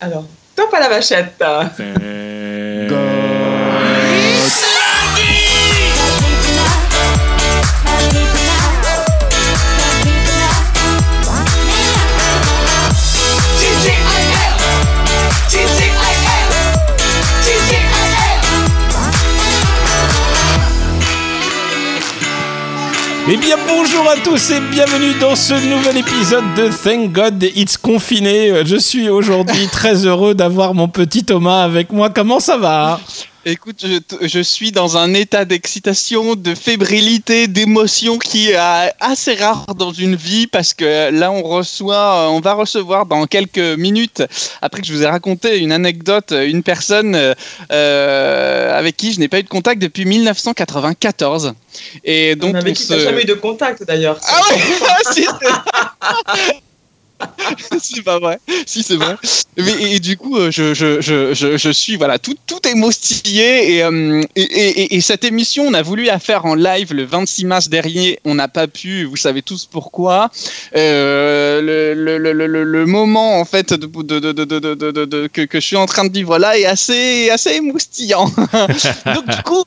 Alors, top à la vachette. Eh bien bonjour à tous et bienvenue dans ce nouvel épisode de Thank God It's Confiné. Je suis aujourd'hui très heureux d'avoir mon petit Thomas avec moi. Comment ça va? Écoute, je, je, suis dans un état d'excitation, de fébrilité, d'émotion qui est assez rare dans une vie parce que là, on reçoit, on va recevoir dans quelques minutes, après que je vous ai raconté une anecdote, une personne euh, avec qui je n'ai pas eu de contact depuis 1994. Et donc, on se... jamais eu de contact d'ailleurs. Ah ouais c'est pas vrai. Si, c'est vrai. Mais, et, du coup, euh, je, je, je, je, suis, voilà, tout, tout euh, Et, et, et, cette émission, on a voulu la faire en live le 26 mars dernier. On n'a pas pu, vous savez tous pourquoi. Euh, le, le, le, le, moment, en fait, de, de, de, que, que, je suis en train de vivre là est assez, assez émoustillant. Donc, du coup,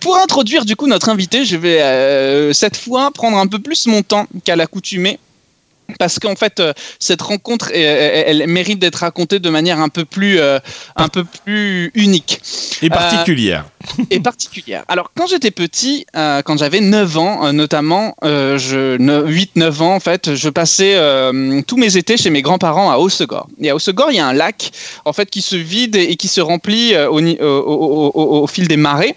pour introduire du coup notre invité, je vais cette fois prendre un peu plus mon temps qu'à l'accoutumée parce qu'en fait, euh, cette rencontre, elle, mérite d'être racontée de manière un peu plus, euh, un peu plus unique. Et particulière. et particulière. Alors, quand j'étais petit, euh, quand j'avais 9 ans, notamment, 8-9 ans, en fait, je passais tous mes étés chez mes grands-parents à Haussegor. Et à Haussegor, il y a un lac, en fait, qui se vide et qui se remplit au, au fil des marées.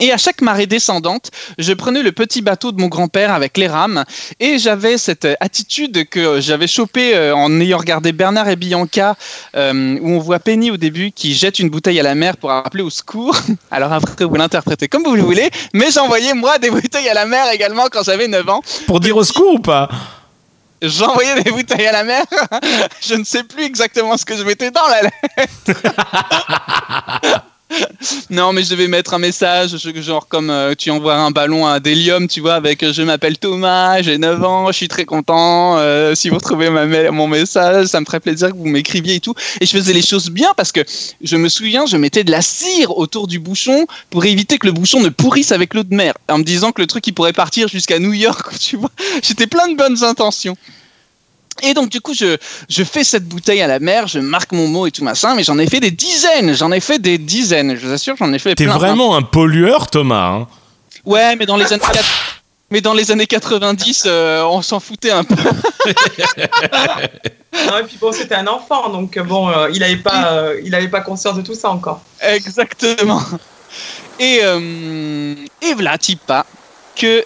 Et à chaque marée descendante, je prenais le petit bateau de mon grand-père avec les rames et j'avais cette attitude que j'avais chopée euh, en ayant regardé Bernard et Bianca euh, où on voit Penny au début qui jette une bouteille à la mer pour appeler au secours. Alors après, vous l'interprétez comme vous le voulez, mais j'envoyais moi des bouteilles à la mer également quand j'avais 9 ans. Pour dire au secours ou pas? J'envoyais des bouteilles à la mer. je ne sais plus exactement ce que je mettais dans la lettre. non, mais je devais mettre un message, genre comme euh, tu envoies un ballon à Delium, tu vois, avec euh, je m'appelle Thomas, j'ai 9 ans, je suis très content. Euh, si vous retrouvez mon message, ça me ferait plaisir que vous m'écriviez et tout. Et je faisais les choses bien parce que je me souviens, je mettais de la cire autour du bouchon pour éviter que le bouchon ne pourrisse avec l'eau de mer, en me disant que le truc il pourrait partir jusqu'à New York, tu vois. J'étais plein de bonnes intentions. Et donc, du coup, je, je fais cette bouteille à la mer, je marque mon mot et tout machin, mais j'en ai fait des dizaines, j'en ai fait des dizaines, je vous assure, j'en ai fait T'es vraiment un pollueur, Thomas. Hein ouais, mais dans les années, mais dans les années 90, euh, on s'en foutait un peu. non, et puis bon, c'était un enfant, donc bon, euh, il n'avait pas, euh, il avait pas conscience de tout ça encore. Exactement. Et, et voilà, pas que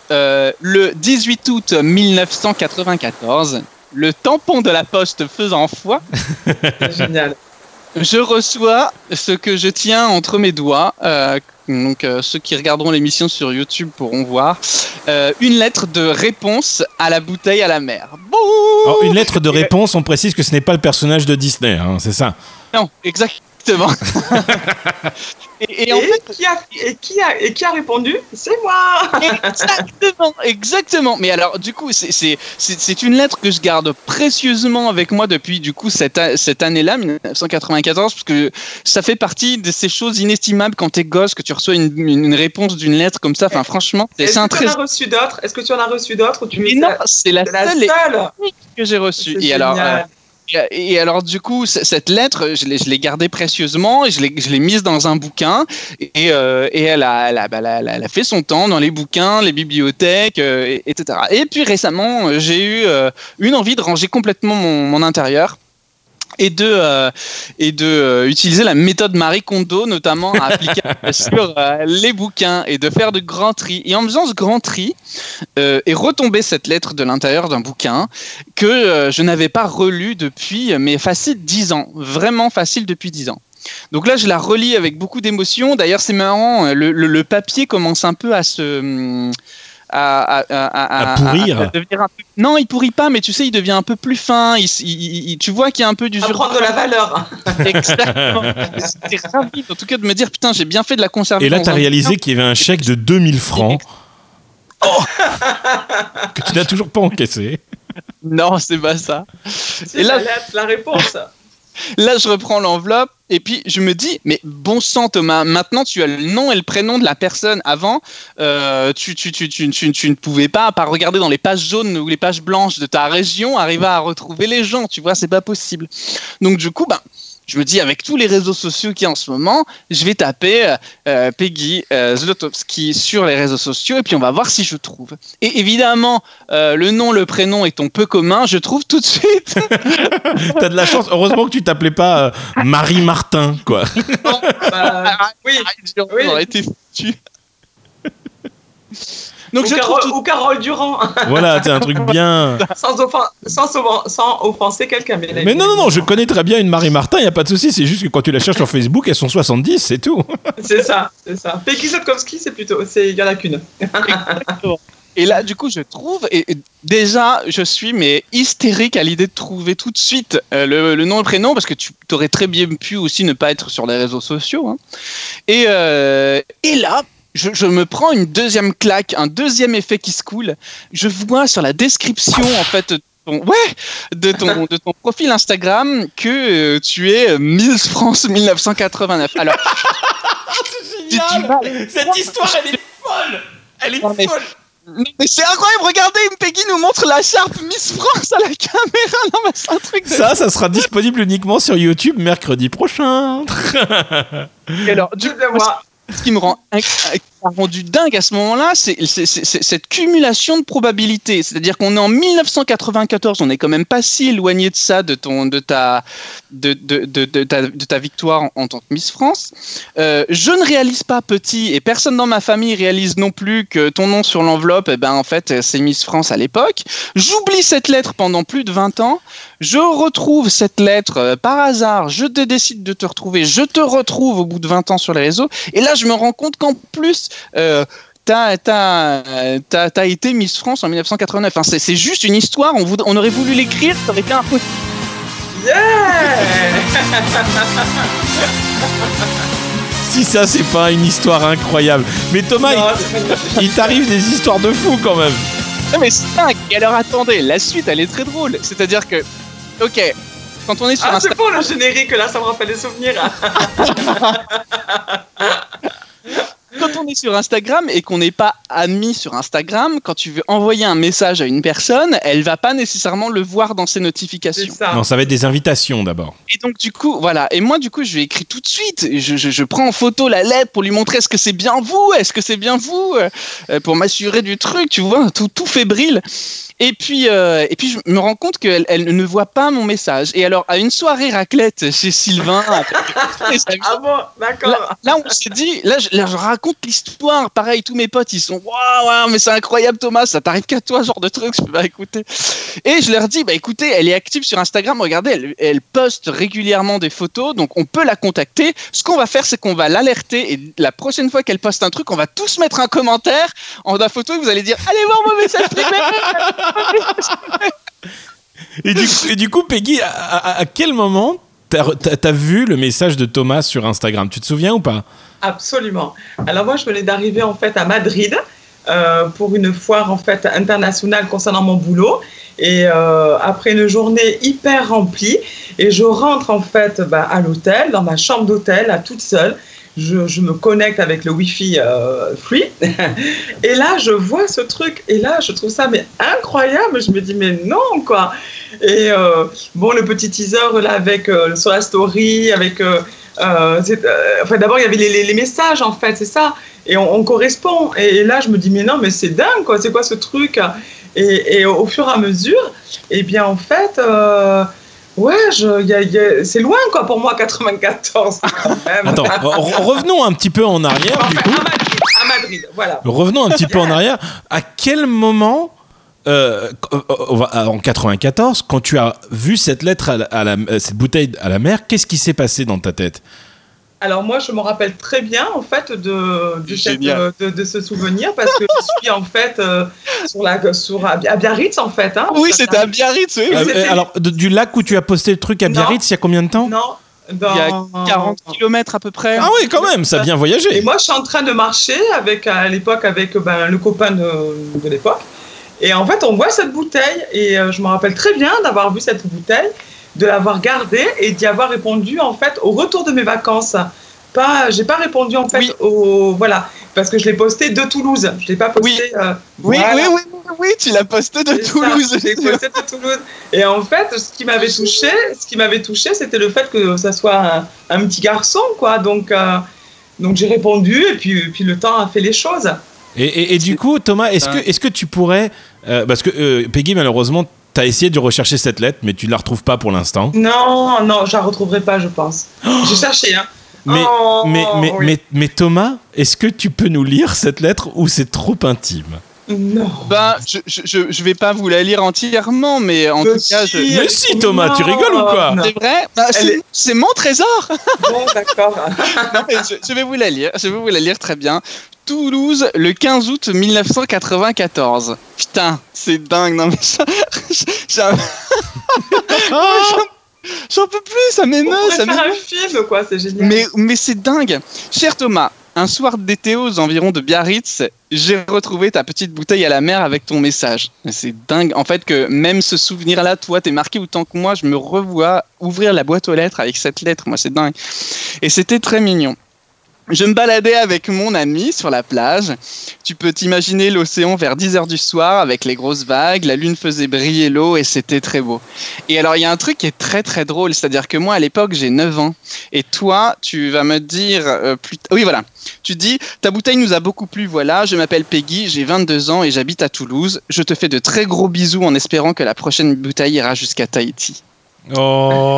le 18 août 1994, le tampon de la poste faisant foi. Génial. Je reçois ce que je tiens entre mes doigts. Euh, donc euh, ceux qui regarderont l'émission sur YouTube pourront voir euh, une lettre de réponse à la bouteille à la mer. une lettre de réponse, on précise que ce n'est pas le personnage de Disney, hein, c'est ça? Non, exact. Exactement. et, en fait, qui a, et, qui a, et qui a répondu? C'est moi Exactement, exactement. Mais alors, du coup, c'est une lettre que je garde précieusement avec moi depuis du coup cette, cette année-là, 1994, parce que ça fait partie de ces choses inestimables quand t'es gosse, que tu reçois une, une réponse d'une lettre comme ça. Enfin, franchement, c'est un très. reçu d'autres? Est-ce que tu en as reçu d'autres Non, c'est la, seule, que j'ai reçue. Et alors. Euh, et alors, du coup, cette lettre, je l'ai gardée précieusement et je l'ai mise dans un bouquin. Et, elle, a, fait son temps dans les bouquins, les bibliothèques, euh, etc. Et puis récemment, j'ai eu euh, une envie de ranger complètement mon intérieur et de euh, et de euh, utiliser la méthode Marie Kondo notamment à appliquer sur euh, les bouquins et de faire de grands tri et en faisant ce grand tri et retomber cette lettre de l'intérieur d'un bouquin que je n'avais pas relu depuis mais facile dix ans. Vraiment facile depuis dix ans. Donc là, je la relis avec beaucoup d'émotion. D'ailleurs, c'est marrant, le, le, papier commence un peu à se, à, pourrir. Non, il pourrit pas, mais tu sais, il devient un peu plus fin. Il, tu vois qu'il y a un peu du. À prendre de la valeur. Exactement. C'était rapide, en tout cas, de me dire putain, j'ai bien fait de la conserver. Et là, tu as réalisé qu'il y avait un chèque de 2000 francs. Oh que tu n'as toujours pas encaissé. Non, c'est pas ça. Et là, la, la réponse. Là, je reprends l'enveloppe et puis je me dis, mais bon sang Thomas, maintenant tu as le nom et le prénom de la personne. Avant, euh, tu, tu, tu, tu, ne pouvais pas, à part regarder dans les pages jaunes ou les pages blanches de ta région, arriver à retrouver les gens. Tu vois, c'est pas possible. Donc du coup, ben, je me dis, avec tous les réseaux sociaux qui en ce moment, je vais taper euh, Peggy euh, Zlotowski sur les réseaux sociaux et puis on va voir si je trouve. Et évidemment, euh, le nom, le prénom étant peu commun, je trouve tout de suite. T'as de la chance. Heureusement que tu t'appelais pas Marie Martin, quoi. bah, oui, oui. été foutu. Donc ou, Carole, ou Carole Durand. Voilà, c'est un truc bien. sans, sans, offenser quelqu'un. Mais, mais non, non, non, je connais très bien une Marie Martin, il n'y a pas de souci. C'est juste que quand tu la cherches sur Facebook, elles sont 70, c'est tout. c'est ça, c'est ça. Peggy Zotkowski, c'est plutôt. Il n'y en a qu'une. Et là, du coup, je trouve, et déjà, je suis mais hystérique à l'idée de trouver tout de suite euh, le, nom et le prénom, parce que tu aurais très bien pu aussi ne pas être sur les réseaux sociaux. Hein. Et, euh, et là, je, me prends une deuxième claque, un deuxième effet qui se coule. Je vois sur la description, en fait, ouais, de ton, de ton profil Instagram que euh, tu es euh, Miss France 1989. Alors, génial Cette histoire, elle est folle Elle est folle mais c'est incroyable, regardez, Peggy nous montre la charpe Miss France à la caméra. Non, mais c'est un truc Ça, ça sera disponible uniquement sur YouTube mercredi prochain. alors, du coup, ce qui me rend rendu dingue à ce moment-là, c'est cette cumulation de probabilités. C'est-à-dire qu'on est en 1994, on n'est quand même pas si éloigné de ça, de, ton, de, ta, de, de, de ta, victoire en, tant que Miss France. Euh, je ne réalise pas petit, et personne dans ma famille réalise non plus que ton nom sur l'enveloppe, eh ben, en fait, c'est Miss France à l'époque. J'oublie cette lettre pendant plus de 20 ans. Je retrouve cette lettre euh, par hasard, je te décide de te retrouver, je te retrouve au bout de 20 ans sur les réseaux, et là je me rends compte qu'en plus, euh, t'as as, été Miss France en 1989. Enfin, c'est juste une histoire, on, on aurait voulu l'écrire, ça aurait été un peu... Yeah Si ça, c'est pas une histoire incroyable. Mais Thomas, il, t'arrive des histoires de fou quand même. Non mais c'est dingue. Et alors attendez, la suite, elle est très drôle. C'est-à-dire que, ok, quand on est sur ah, c'est bon le générique là, ça me rappelle des souvenirs. quand on est sur Instagram et qu'on n'est pas ami sur Instagram, quand tu veux envoyer un message à une personne, elle va pas nécessairement le voir dans ses notifications. Ça. Non, ça va être des invitations d'abord. Et donc du coup, voilà. Et moi, du coup, je lui écris tout de suite. Je, je, prends en photo la lettre pour lui montrer est-ce que c'est bien vous, est-ce que c'est bien vous, euh, pour m'assurer du truc, tu vois, tout, tout fébrile. Et puis, euh, et puis je me rends compte qu'elle elle ne voit pas mon message. Et alors, à une soirée raclette chez Sylvain, ah bon, d'accord. Là, on s'est dit, là je, là, je raconte l'histoire. Pareil, tous mes potes, ils sont waouh, mais c'est incroyable, Thomas, ça t'arrive qu'à toi, genre de truc. Je peux pas écouter. Et je leur dis, bah écoutez, elle est active sur Instagram. Regardez, elle, poste régulièrement des photos, donc on peut la contacter. Ce qu'on va faire, c'est qu'on va l'alerter. Et la prochaine fois qu'elle poste un truc, on va tous mettre un commentaire en la photo. Et vous allez dire, allez voir mon message et, du, coup, Peggy, à, quel moment t'as as, vu le message de Thomas sur Instagram Tu te souviens ou pas? Absolument. Alors moi, je venais d'arriver en fait à Madrid euh, pour une foire en fait internationale concernant mon boulot. Et euh, après une journée hyper remplie, et je rentre en fait bah, à l'hôtel, dans ma chambre d'hôtel, à toute seule je, me connecte avec le Wi-Fi euh, free. et là, je vois ce truc. Et là, je trouve ça mais incroyable. Je me dis, mais non, quoi. Et euh, bon, le petit teaser là, avec, euh, sur la story, avec. enfin, d'abord, il y avait les, messages, en fait, c'est ça. Et on, correspond. Et, là, je me dis, mais non, mais c'est dingue, quoi. C'est quoi ce truc? Et, et, au fur et à mesure, eh bien, en fait. Ouais, c'est loin quoi pour moi 94 Attends, revenons un petit peu en arrière du coup. À Madrid, voilà. Revenons un petit peu en arrière. À quel moment euh, en 94, quand tu as vu cette lettre à la, cette bouteille à la mer, qu'est-ce qui s'est passé dans ta tête? Alors moi, je me rappelle très bien en fait de, de, de, ce souvenir parce que je suis en fait euh, sur la, sur, à Biarritz en fait. Hein, oui, c'était à Biarritz. Oui. Euh, alors du lac où tu as posté le truc à Biarritz, il y a combien de temps? Non. Il y a 40 km à peu près. Ah oui, quand même, ça a bien voyagé. Et moi, je suis en train de marcher avec à l'époque avec ben, le copain de, de l'époque. Et en fait, on voit cette bouteille et euh, je me rappelle très bien d'avoir vu cette bouteille de l'avoir gardé et d'y avoir répondu en fait au retour de mes vacances. Pas, j'ai pas répondu en fait au voilà parce que je l'ai posté de Toulouse. Je l'ai pas posté. Oui, euh, oui, oui, oui, oui, tu l'as posté de Toulouse. je l'ai posté de Toulouse. Et en fait, ce qui m'avait touché, ce qui m'avait touché, c'était le fait que ça soit un, petit garçon, quoi. Donc, euh, donc j'ai répondu et puis, puis le temps a fait les choses. Et, et, du coup, Thomas, est-ce que, est-ce que tu pourrais, euh, parce que Peggy malheureusement tu as essayé de rechercher cette lettre, mais tu ne la retrouves pas pour l'instant. Non, non, je la retrouverai pas, je pense. J'ai cherché, hein. Mais, oh, mais, mais, mais, mais, Thomas, est-ce que tu peux nous lire cette lettre ou c'est trop intime? Non. Ben, je, je, je, vais pas vous la lire entièrement, mais en tout cas. Je... Mais si, Thomas, tu rigoles ou quoi? C'est vrai? Bah, C'est mon trésor Bon, d'accord. je, vais vous la lire, je vais vous la lire très bien. Toulouse, le 15 août 1994. Putain, c'est dingue, non mais ça. J'en peux plus, ça m'émeut. Ça faire un film, quoi, c'est génial. Mais, mais c'est dingue. Cher Thomas, un soir d'été aux environs de Biarritz, j'ai retrouvé ta petite bouteille à la mer avec ton message. C'est dingue. En fait, que même ce souvenir-là, toi, t'es marqué autant que moi, je me revois ouvrir la boîte aux lettres avec cette lettre. Moi, c'est dingue. Et c'était très mignon. Je me baladais avec mon ami sur la plage. Tu peux t'imaginer l'océan vers 10 heures du soir avec les grosses vagues, la lune faisait briller l'eau et c'était très beau. Et alors il y a un truc qui est très très drôle, c'est-à-dire que moi à l'époque j'ai 9 ans et toi tu vas me dire euh, oui voilà, tu dis ta bouteille nous a beaucoup plu, voilà, je m'appelle Peggy, j'ai 22 ans et j'habite à Toulouse. Je te fais de très gros bisous en espérant que la prochaine bouteille ira jusqu'à Tahiti. Oh,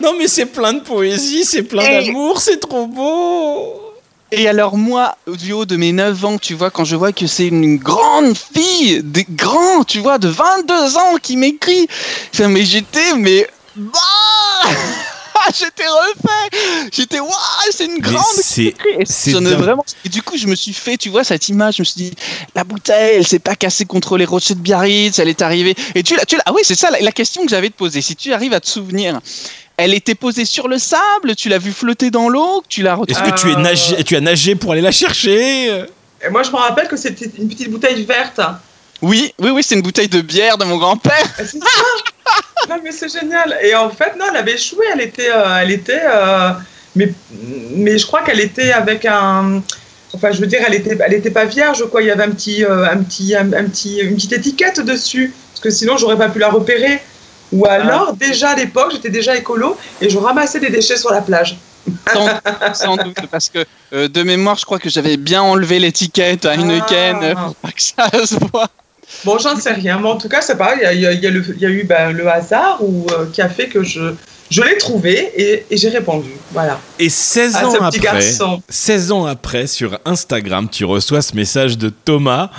non mais c'est plein de poésie, c'est plein d'amour, c'est trop beau. Et alors moi, du haut de mes 9 ans, tu vois, quand je vois que c'est une grande fille, des grands, tu vois, de 22 ans qui m'écrit, mais j'étais, mais... Bah j'étais refait J'étais, waouh, c'est une grande C'est vraiment. Et du coup, je me suis fait, tu vois, cette image, je me suis dit, la bouteille, elle s'est pas cassée contre les rochers de Biarritz, elle est arrivée. Et tu, tu ah oui, c'est ça la, question que j'avais te poser. Si tu arrives à te souvenir, elle était posée sur le sable, tu l'as vu flotter dans l'eau, tu l'as Est-ce que tu, es nagé, tu as nagé pour aller la chercher? Et Moi, je me rappelle que c'était une petite bouteille verte. Oui, oui, oui, c'est une bouteille de bière de mon grand-père. C'est ça non, mais c'est génial. Et en fait, non, elle avait échoué. Elle était. Euh, elle était euh, mais, mais je crois qu'elle était avec un. Enfin, je veux dire, elle était, elle était pas vierge, quoi. Il y avait un petit, euh, un petit, un, petit, une petite étiquette dessus, parce que sinon, j'aurais pas pu la repérer. Ou ah. alors, déjà à l'époque, j'étais déjà écolo et je ramassais des déchets sur la plage. Sans, doute, parce que de mémoire, je crois que j'avais bien enlevé l'étiquette à Heineken ah. pour pas que ça se voit. Bon, j'en sais rien, mais en tout cas, c'est pas. Il y, a, eu ben, le hasard ou, euh, qui a fait que je, je l'ai trouvé et, j'ai répondu. Voilà. Et 16 ans après, 16 ans après, sur Instagram, tu reçois ce message de Thomas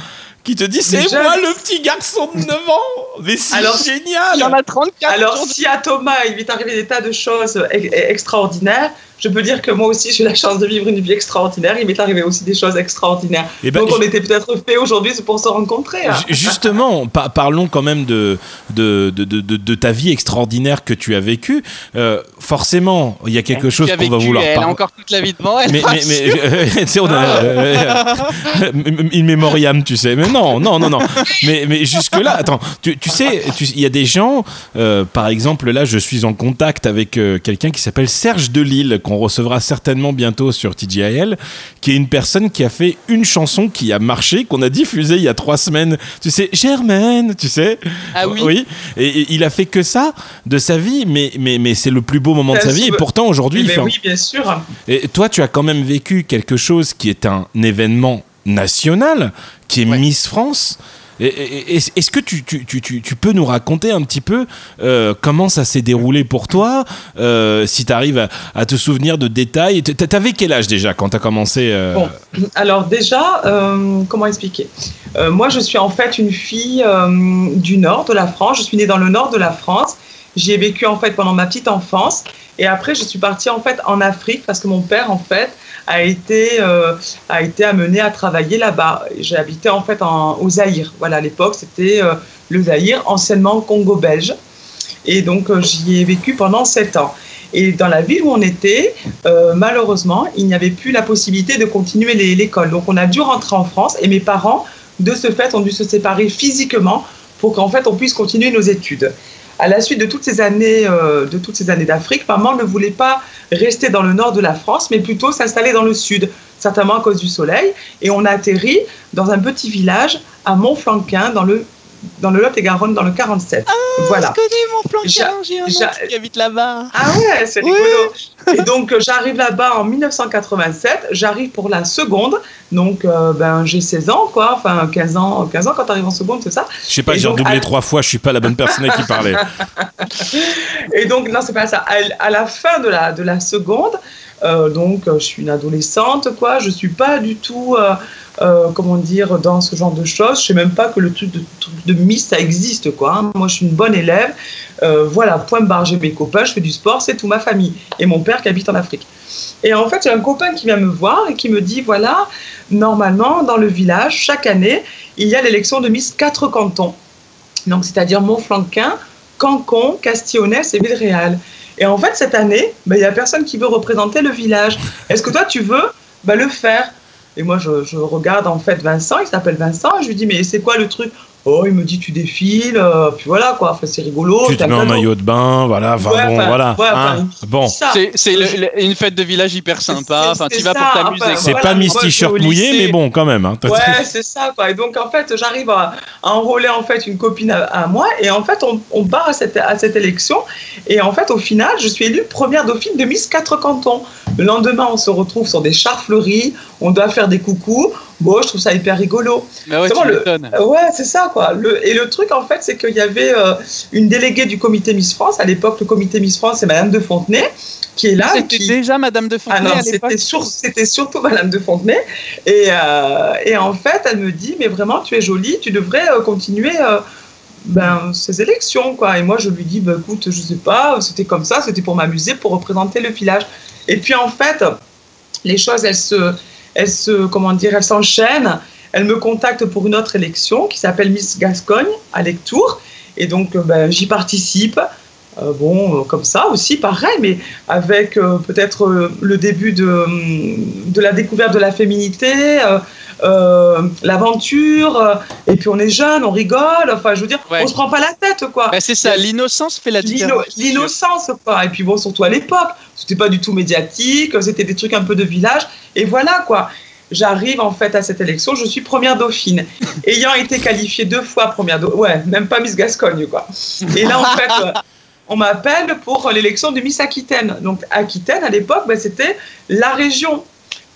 qui te dit c'est moi le petit garçon de 9 ans mais c'est génial il y en a 34 alors si à Thomas il lui est arrivé des tas de choses extraordinaires je peux dire que moi aussi j'ai la chance de vivre une vie extraordinaire. Il m'est arrivé aussi des choses extraordinaires. Et eh ben, Donc on était peut-être fait aujourd'hui pour se rencontrer. Hein. Justement, parlons quand même de de, de, de, de, ta vie extraordinaire que tu as vécue. Euh, forcément, il y a quelque chose qu'on va vouloir. Elle a encore toute la vie devant elle. Mais, mais, mais tu sais, on a euh, in memoriam, tu sais. Mais non, non, non, non. Mais, mais jusque là, attends, tu, tu sais, il y a des gens. Euh, par exemple, là, je suis en contact avec quelqu'un qui s'appelle Serge Delille qu'on recevra certainement bientôt sur TGIL, qui est une personne qui a fait une chanson qui a marché, qu'on a diffusée il y a trois semaines. Tu sais, Germaine, tu sais. Ah oui. Oui. Et, il a fait que ça de sa vie, mais, mais, mais c'est le plus beau moment de sa vie. Et pourtant, aujourd'hui, il fait. Oui, bien sûr. Et toi, tu as quand même vécu quelque chose qui est un événement national, qui est Miss France. Est-ce que tu, peux nous raconter un petit peu euh, comment ça s'est déroulé pour toi euh, Si tu arrives à, te souvenir de détails? T'avais quel âge déjà quand tu as commencé euh? Bon, alors déjà, comment expliquer? Moi, je suis en fait une fille du nord de la France. Je suis née dans le nord de la France. J'y ai vécu en fait pendant ma petite enfance. Et après, je suis partie en fait en Afrique parce que mon père, en fait, a été, euh, a été amené à travailler là-bas. Habité en fait en, au Zaïre. Voilà, à l'époque, c'était euh, le Zaïre, anciennement Congo belge. Et donc, euh, j'y ai vécu pendant sept ans. Et dans la ville où on était, malheureusement, il n'y avait plus la possibilité de continuer l'école. Donc, on a dû rentrer en France et mes parents, de ce fait, ont dû se séparer physiquement pour qu'en fait, on puisse continuer nos études. À la suite de toutes ces années, de toutes ces années d'Afrique, maman ne voulait pas rester dans le nord de la France, mais plutôt s'installer dans le sud, certainement à cause du soleil. Et on a atterri dans un petit village à Montflanquin, dans le dans le Lot-et-Garonne, dans le 47. Ah, voilà. je connais mon plan j'ai un qui habite là-bas. Ah ouais, c'est rigolo. Et donc, euh, j'arrive là-bas en 1987, j'arrive pour la seconde, donc euh, ben, j'ai 16 ans, quoi, enfin 15 ans, 15 ans quand tu arrives en seconde, c'est ça Je sais pas, j'ai redoublé trois fois, je suis pas la bonne personne qui parlait. Et donc, non, c'est pas ça. À, la fin de la, de la seconde, euh, donc je suis une adolescente, quoi, je suis pas du tout euh, comment dire, dans ce genre de choses. Je sais même pas que le truc de, Miss, ça existe, quoi. Hein. Moi, je suis une bonne élève. Euh, voilà, point barre, j'ai mes copains, je fais du sport, c'est tout ma famille. Et mon père qui habite en Afrique. Et en fait, j'ai un copain qui vient me voir et qui me dit, voilà, normalement, dans le village, chaque année, il y a l'élection de Miss quatre cantons. Donc, c'est-à-dire Montflanquin, Cancon, Castillonnès et Villeréal. Et en fait, cette année, ben, il n'y a personne qui veut représenter le village. Est-ce que toi, tu veux ben, le faire? Et moi, je, je, regarde en fait Vincent, il s'appelle Vincent, je lui dis, mais c'est quoi le truc? Oh, il me dit tu défiles, euh, puis voilà quoi, enfin, c'est rigolo. Tu te mets en maillot de bain, voilà, bon, voilà. Hein, bon. C'est une fête de village hyper sympa, enfin, tu vas pour t'amuser. c'est pas Miss T-shirt mouillé, mais bon, quand même. Hein, ouais, c'est ça quoi. Et donc en fait, j'arrive à, enrôler en fait une copine à, moi, et en fait, on, on, part à cette, à cette élection, et en fait, au final, je suis élue première dauphine de Miss 4 cantons. Le lendemain, on se retrouve sur des chars fleuris, on doit faire des coucous. Bon, je trouve ça hyper rigolo. ouais, le... ouais c'est ça, quoi. Le... Et le truc, en fait, c'est qu'il y avait euh, une déléguée du comité Miss France. À l'époque, le comité Miss France, c'est Madame de Fontenay, qui est là. C'était déjà Madame de Fontenay. Ah c'était, surtout Madame de Fontenay. Et, euh, et, en fait, elle me dit, mais vraiment, tu es jolie, tu devrais euh, continuer. ben, ces élections quoi et moi je lui dis bah, écoute je sais pas c'était comme ça c'était pour m'amuser pour représenter le village et puis en fait les choses elles se elle se, comment dire, elle s'enchaîne. Elle me contacte pour une autre élection qui s'appelle Miss Gascogne à Lectour. Et donc, euh, ben, j'y participe. Euh, bon, euh, comme ça aussi, pareil, mais avec peut-être le début de, hum, de la découverte de la féminité, l'aventure, et puis on est jeune, on rigole, enfin je veux dire, on se prend pas la tête quoi. Ben, c'est ça, l'innocence fait la différence. L'innocence quoi, et puis bon, surtout à l'époque, c'était pas du tout médiatique, c'était des trucs un peu de village, et voilà quoi. J'arrive en fait à cette élection, je suis première dauphine, ayant été qualifiée deux fois première dauphine, ouais, même pas Miss Gascogne quoi. Et là en fait, euh, on m'appelle pour l'élection de Miss Aquitaine. Donc Aquitaine à l'époque, ben, c'était la région.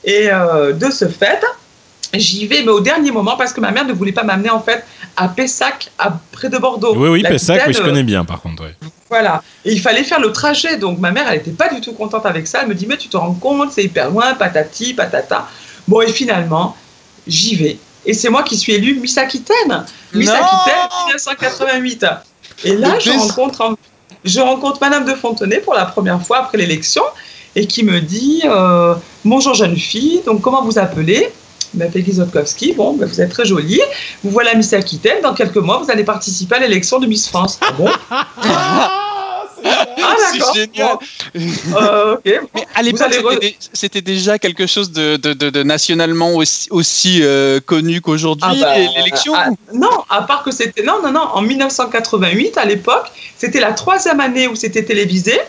Et euh, de ce fait, j'y vais, mais au dernier moment, parce que ma mère ne voulait pas m'amener en fait à Pessac, à, près de Bordeaux. Oui, oui, Pessac, oui, je connais bien par contre. Voilà. Et il fallait faire le trajet. Donc ma mère, elle n'était pas du tout contente avec ça. Elle me dit, mais tu te rends compte, c'est hyper loin, patati, patata. Bon, et finalement, j'y vais. Et c'est moi qui suis élue Miss Aquitaine. Miss Aquitaine 1988. Et là, je rencontre, je rencontre Madame de Fontenay pour la première fois après l'élection et qui me dit euh, Bonjour jeune fille, donc comment vous appelez? M'appelle Zotkowski, bon, ben, vous êtes très jolie. Vous voilà Miss Aquitaine. Dans quelques mois, vous allez participer à l'élection de Miss France. Ah bon? Ah, c'est génial. Euh, Mais à l'époque, c'était, déjà quelque chose de, de, de, nationalement aussi, aussi euh, connu qu'aujourd'hui, ah bah, l'élection ah, Non, à part que c'était. Non, non, non. En 1988, à l'époque, c'était la troisième année où c'était télévisé.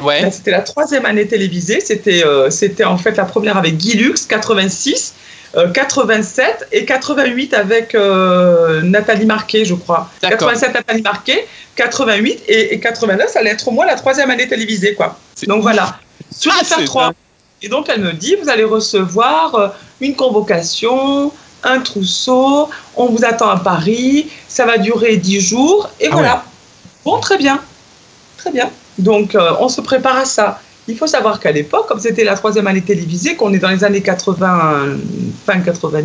Ouais. c'était la troisième année télévisée. C'était, euh, c'était en fait la première avec Guy Lux, 86. 87 euh, et 88 avec euh, Nathalie Marquet, je crois. 87 Nathalie Marquet, 88 et, 89, ça allait être au moins la troisième année télévisée, quoi. Donc voilà, sur ah, 3 Et donc elle me dit, vous allez recevoir euh, une convocation, un trousseau, on vous attend à Paris, ça va durer 10 jours, et ah voilà. Bon, très bien, très bien. Donc on se prépare à ça. Il faut savoir qu'à l'époque, comme c'était la troisième année télévisée, qu'on est dans les années 80, fin 80,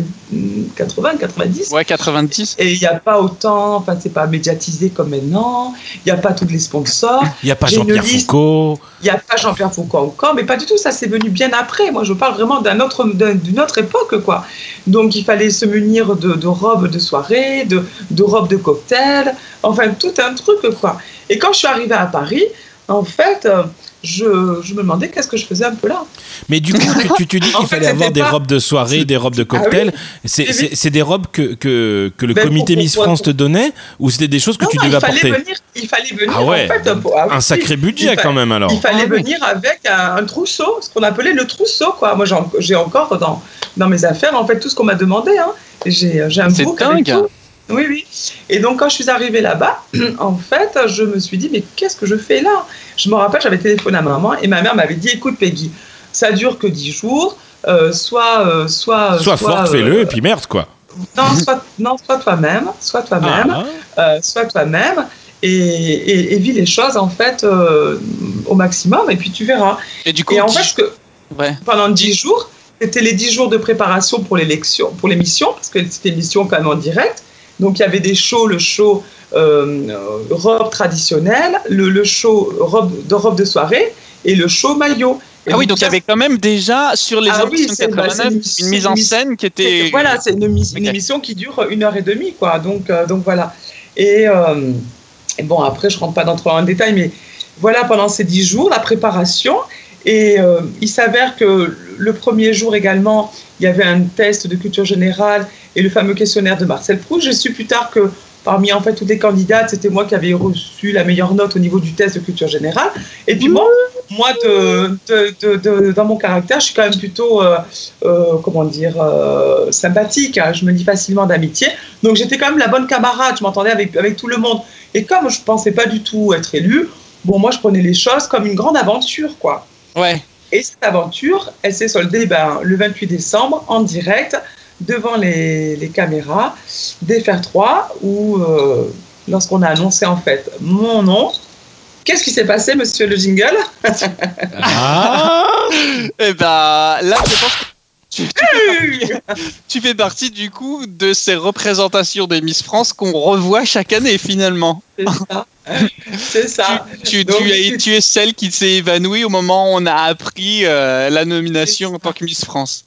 80 90. Ouais, 90. Et il n'y a pas autant, enfin, c'est pas médiatisé comme maintenant. Il n'y a pas tous les sponsors. Il n'y a pas Jean-Pierre Foucault. Il n'y a pas Jean-Pierre Foucault encore, mais pas du tout. Ça, c'est venu bien après. Moi, je parle vraiment d'une autre, autre époque, quoi. Donc, il fallait se munir de, robes de soirée, de, de robes de cocktail, enfin, tout un truc, quoi. Et quand je suis arrivée à Paris, en fait, euh, je, je, me demandais qu'est-ce que je faisais un peu là. Mais du coup, tu, tu, dis qu'il fallait avoir des robes de soirée, des robes de ah cocktail. C'est des robes que, que, que le ben, comité Miss France te donnait ou c'était des choses que tu devais apporter? venir, Il fallait venir. Ah ouais. En fait, ah un sacré budget quand même alors. Il fallait venir avec un, trousseau, ce qu'on appelait le trousseau quoi. Moi j'ai encore dans, dans mes affaires en fait tout ce qu'on m'a demandé. Hein. J'ai un bouc avec tout. Oui, oui. Et donc, quand je suis arrivée là-bas, en fait, je me suis dit, mais qu'est-ce que je fais là? Je me rappelle, j'avais téléphoné à ma maman et ma mère m'avait dit, écoute, Peggy, ça dure que 10 jours, euh, soit, euh, soit. Soit, forte, fais-le, euh, et puis merde, quoi. Non, soit, non, soit toi-même, soit toi-même, ah. soit toi-même. Et, et, vis les choses en fait au maximum et puis tu verras. Et du coup, en fait, que pendant 10 jours, c'était les 10 jours de préparation pour l'élection, pour l'émission, parce que c'était une émission quand même en direct. Donc il y avait des shows, le show euh, robe traditionnelle, le, show robe de robe de soirée et le show maillot. ah oui, donc il y avait quand même déjà sur les ah émissions 89 une, mise en scène qui était. Voilà, c'est une, émission qui dure une heure et demie, quoi. Donc, euh, donc voilà. Et, euh, et, bon, après, je rentre pas dans trop en détail, mais voilà, pendant ces dix jours, la préparation. Et euh, il s'avère que le premier jour également, il y avait un test de culture générale et le fameux questionnaire de Marcel Proust. J'ai su plus tard que parmi en fait toutes les candidates, c'était moi qui avais reçu la meilleure note au niveau du test de culture générale. Et puis bon, moi, dans mon caractère, je suis quand même plutôt, euh, euh, comment dire, sympathique. Hein. Je me dis facilement d'amitié. Donc j'étais quand même la bonne camarade. Je m'entendais avec, avec tout le monde. Et comme je pensais pas du tout être élue, bon, moi, je prenais les choses comme une grande aventure, quoi. Ouais. Et cette aventure, elle s'est soldée ben, le 28 décembre en direct devant les, les caméras d'FR 3 où euh, lorsqu'on a annoncé en fait mon nom, qu'est-ce qui s'est passé, monsieur le jingle? Ah. Eh ben là, je pense que tu, fais partie, du coup de ces représentations des Miss France qu'on revoit chaque année finalement. C'est ça. C'est ça. Tu, tu, es, celle qui s'est évanouie au moment où on a appris euh, la nomination en tant que Miss France.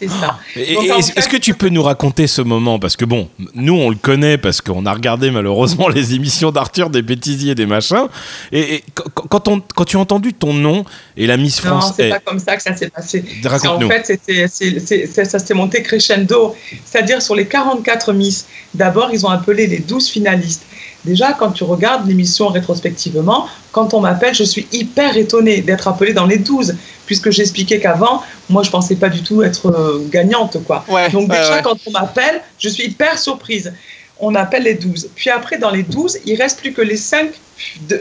C'est ça. Est-ce que tu peux nous raconter ce moment? Parce que bon, nous on le connaît parce qu'on a regardé malheureusement les émissions d'Arthur, des bêtisiers, des machins. Et, quand, on, quand tu as entendu ton nom et la Miss France. Non, c'est pas comme ça que ça s'est passé. En fait, ça s'est monté crescendo. C'est-à-dire sur les 44 Miss, d'abord ils ont appelé les 12 finalistes. Déjà, quand tu regardes l'émission rétrospectivement, quand on m'appelle, je suis hyper étonnée d'être appelée dans les 12 puisque j'expliquais qu'avant, moi, je pensais pas du tout être euh, gagnante, quoi. Donc déjà, quand on m'appelle, je suis hyper surprise. On appelle les 12. Puis après, dans les 12, il reste plus que les 5,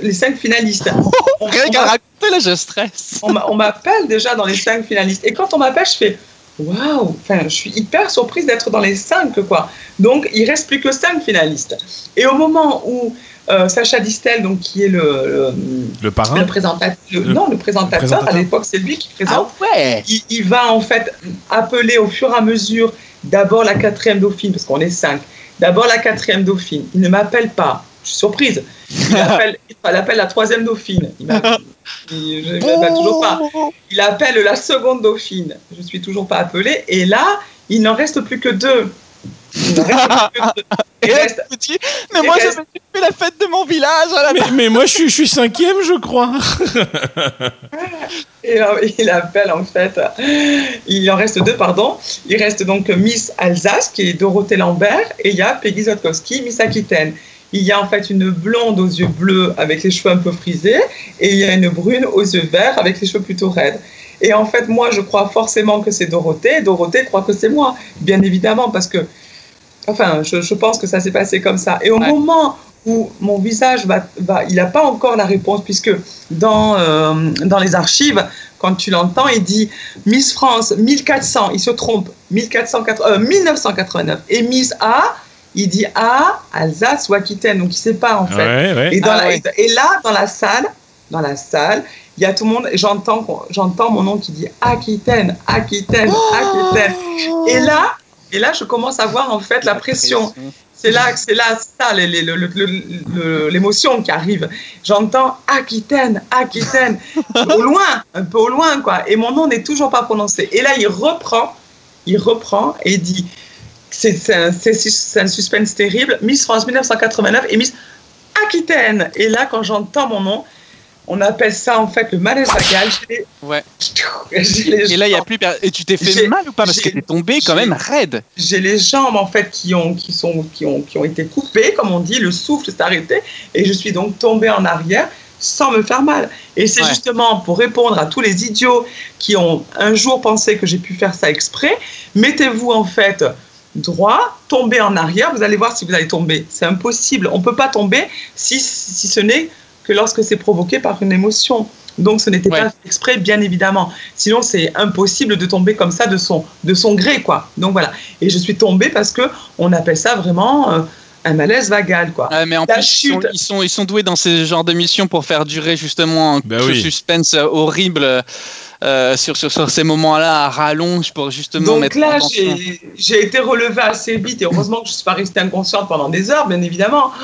les 5 finalistes. Rien qu'à raconter, là, je stresse. on m'appelle déjà dans les 5 finalistes. Et quand on m'appelle, je fais waouh, enfin, je suis hyper surprise d'être dans les 5, quoi. Donc, il reste plus que 5 finalistes. Et au moment où euh, Sacha Distel, donc qui est le le, parrain, le présentateur, non le présentateur, à l'époque c'est lui qui présente. Ah ouais. il, va en fait appeler au fur et à mesure d'abord la quatrième dauphine parce qu'on est cinq. D'abord la quatrième dauphine. Il ne m'appelle pas. Je suis surprise. Il appelle, il appelle la troisième dauphine. Il il, toujours pas. Il appelle la seconde dauphine. Je suis toujours pas appelée. Et là, il n'en reste plus que deux. mais moi, j'avais fait la fête de mon village. mais, moi, je suis, je suis cinquième, je crois. et il appelle, en fait, il en reste deux, pardon. Il reste donc Miss Alsace, qui est Dorothée Lambert, et il y a Peggy Zotkowski, Miss Aquitaine. Il y a en fait une blonde aux yeux bleus avec les cheveux un peu frisés, et il y a une brune aux yeux verts avec les cheveux plutôt raides. Et en fait, moi, je crois forcément que c'est Dorothée. Dorothée croit que c'est moi, bien évidemment, parce que Enfin, je, pense que ça s'est passé comme ça. Et au moment où mon visage va, va il n'a pas encore la réponse, puisque dans, euh, dans les archives, quand tu l'entends, il dit Miss France 1400, il se trompe, 1480, 1989. Euh, et Miss A, il dit A, Alsace ou Aquitaine, donc il ne sait pas en fait. Et, ah et, là, dans la salle, dans la salle, il y a tout le monde, j'entends, j'entends mon nom qui dit Aquitaine, Aquitaine, Aquitaine. Et là, et là, je commence à voir en fait la pression. C'est là, c'est là, ça, l'émotion qui arrive. J'entends Aquitaine, Aquitaine, au loin, un peu au loin, quoi. Et mon nom n'est toujours pas prononcé. Et là, il reprend, il reprend et dit, c'est un, un, suspense terrible, Miss France 1989 et Miss Aquitaine. Et là, quand j'entends mon nom, On appelle ça en fait le malaise vagal. Ouais. et là, il y a plus. Et tu t'es fait mal ou pas? Parce que t'es tombé quand même raide. J'ai les jambes en fait qui ont, qui, sont, qui, ont, qui ont été coupées, comme on dit, le souffle s'est arrêté et je suis donc tombée en arrière sans me faire mal. Et c'est justement pour répondre à tous les idiots qui ont un jour pensé que j'ai pu faire ça exprès, mettez-vous en fait droit, tombez en arrière, vous allez voir si vous allez tomber. C'est impossible. On ne peut pas tomber si, si ce n'est que lorsque c'est provoqué par une émotion. Donc ce n'était pas exprès, bien évidemment. Sinon, c'est impossible de tomber comme ça de son, de son gré, quoi. Donc voilà. Et je suis tombée parce que on appelle ça vraiment euh, un malaise vagal, quoi. mais en plus, ils sont, ils sont, doués dans ce genre d'émissions pour faire durer justement un bah suspense horrible. Euh, sur, sur, sur, ces moments-là à rallonge pour justement Donc là, j'ai été relevée assez vite et heureusement que je ne suis pas restée inconsciente pendant des heures, bien évidemment.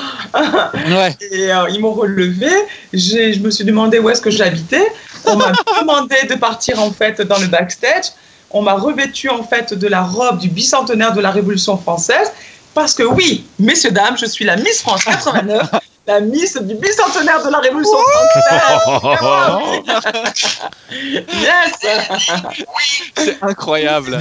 Ouais. Et euh, ils m'ont relevée. Je me suis demandé où est-ce que j'habitais. On m'a demandé de partir en fait dans le backstage. On m'a revêtu en fait de la robe du bicentenaire de la Révolution française parce que oui, messieurs, dames, je suis la Miss France 89 la Miss du bicentenaire de la Révolution française. yes C'est incroyable.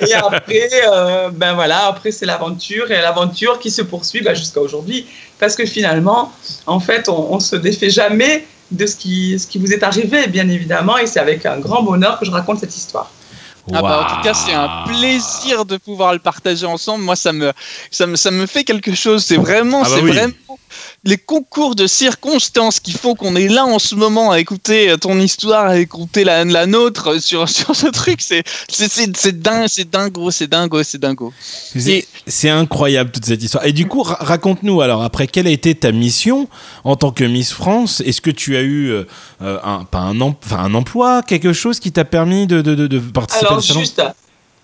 Et après, euh, ben voilà, après c'est l'aventure et l'aventure qui se poursuit ben, jusqu'à aujourd'hui. Parce que finalement, en fait, on, ne se défait jamais de ce qui, ce qui vous est arrivé, bien évidemment, et c'est avec un grand bonheur que je raconte cette histoire. Ah bah, en tout cas, c'est un plaisir de pouvoir le partager ensemble. Moi, ça me, ça me, ça me fait quelque chose. C'est vraiment, ah bah c'est vraiment les concours de circonstances qui font qu'on est là en ce moment à écouter ton histoire, à écouter la, la nôtre sur, sur ce truc. C'est, c'est, c'est, dingue, c'est dingo, c'est dingo, c'est dingo. C'est incroyable toute cette histoire. Et du coup, raconte-nous alors, après, quelle a été ta mission en tant que Miss France? Est-ce que tu as eu euh, un, pas un, un emploi, quelque chose qui t'a permis de, de, de participer alors, juste,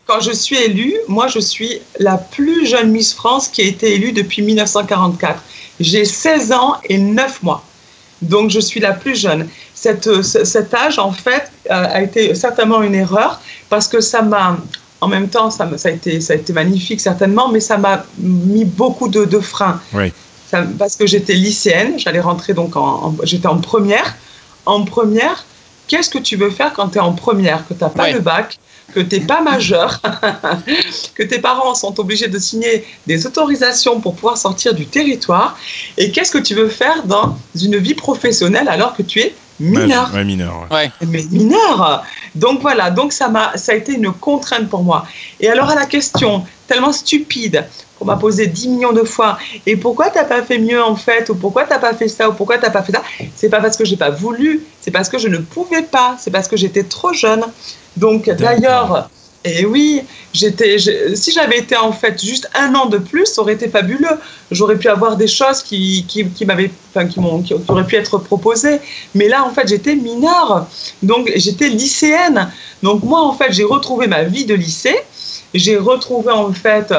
quand je suis élue, moi je suis la plus jeune Miss France qui a été élue depuis 1944. J'ai 16 ans et 9 mois. Donc je suis la plus jeune. Cette, cet âge, en fait, euh, a été certainement une erreur parce que ça m'a, en même temps, ça, ça, a été, ça a été magnifique certainement, mais ça m'a mis beaucoup de, de freins. Oui. parce que j'étais lycéenne, j'allais rentrer donc en, j'étais en première. En première, qu'est-ce que tu veux faire quand tu es en première, que tu n'as pas le bac, que tu n'es pas majeur, que tes parents sont obligés de signer des autorisations pour pouvoir sortir du territoire. Et qu'est-ce que tu veux faire dans une vie professionnelle alors que tu es mineur ouais, mineur. Ouais. Mais mineur Donc voilà, donc ça, m'a, ça a été une contrainte pour moi. Et alors à la question tellement stupide qu'on m'a posé 10 millions de fois. Et pourquoi t'as pas fait mieux en fait? Ou pourquoi t'as pas fait ça? Ou pourquoi t'as pas fait ça? C'est pas parce que j'ai pas voulu, c'est parce que je ne pouvais pas, c'est parce que j'étais trop jeune. Donc d'ailleurs, et oui, j'étais, si j'avais été en fait juste un an de plus, ça aurait été fabuleux. J'aurais pu avoir des choses qui, qui, qui m'avaient, enfin, qui, m'ont, qui auraient pu être proposées. Mais là, en fait, j'étais mineure. Donc, j'étais lycéenne. Donc, moi, en fait, j'ai retrouvé ma vie de lycée. J'ai retrouvé, en fait,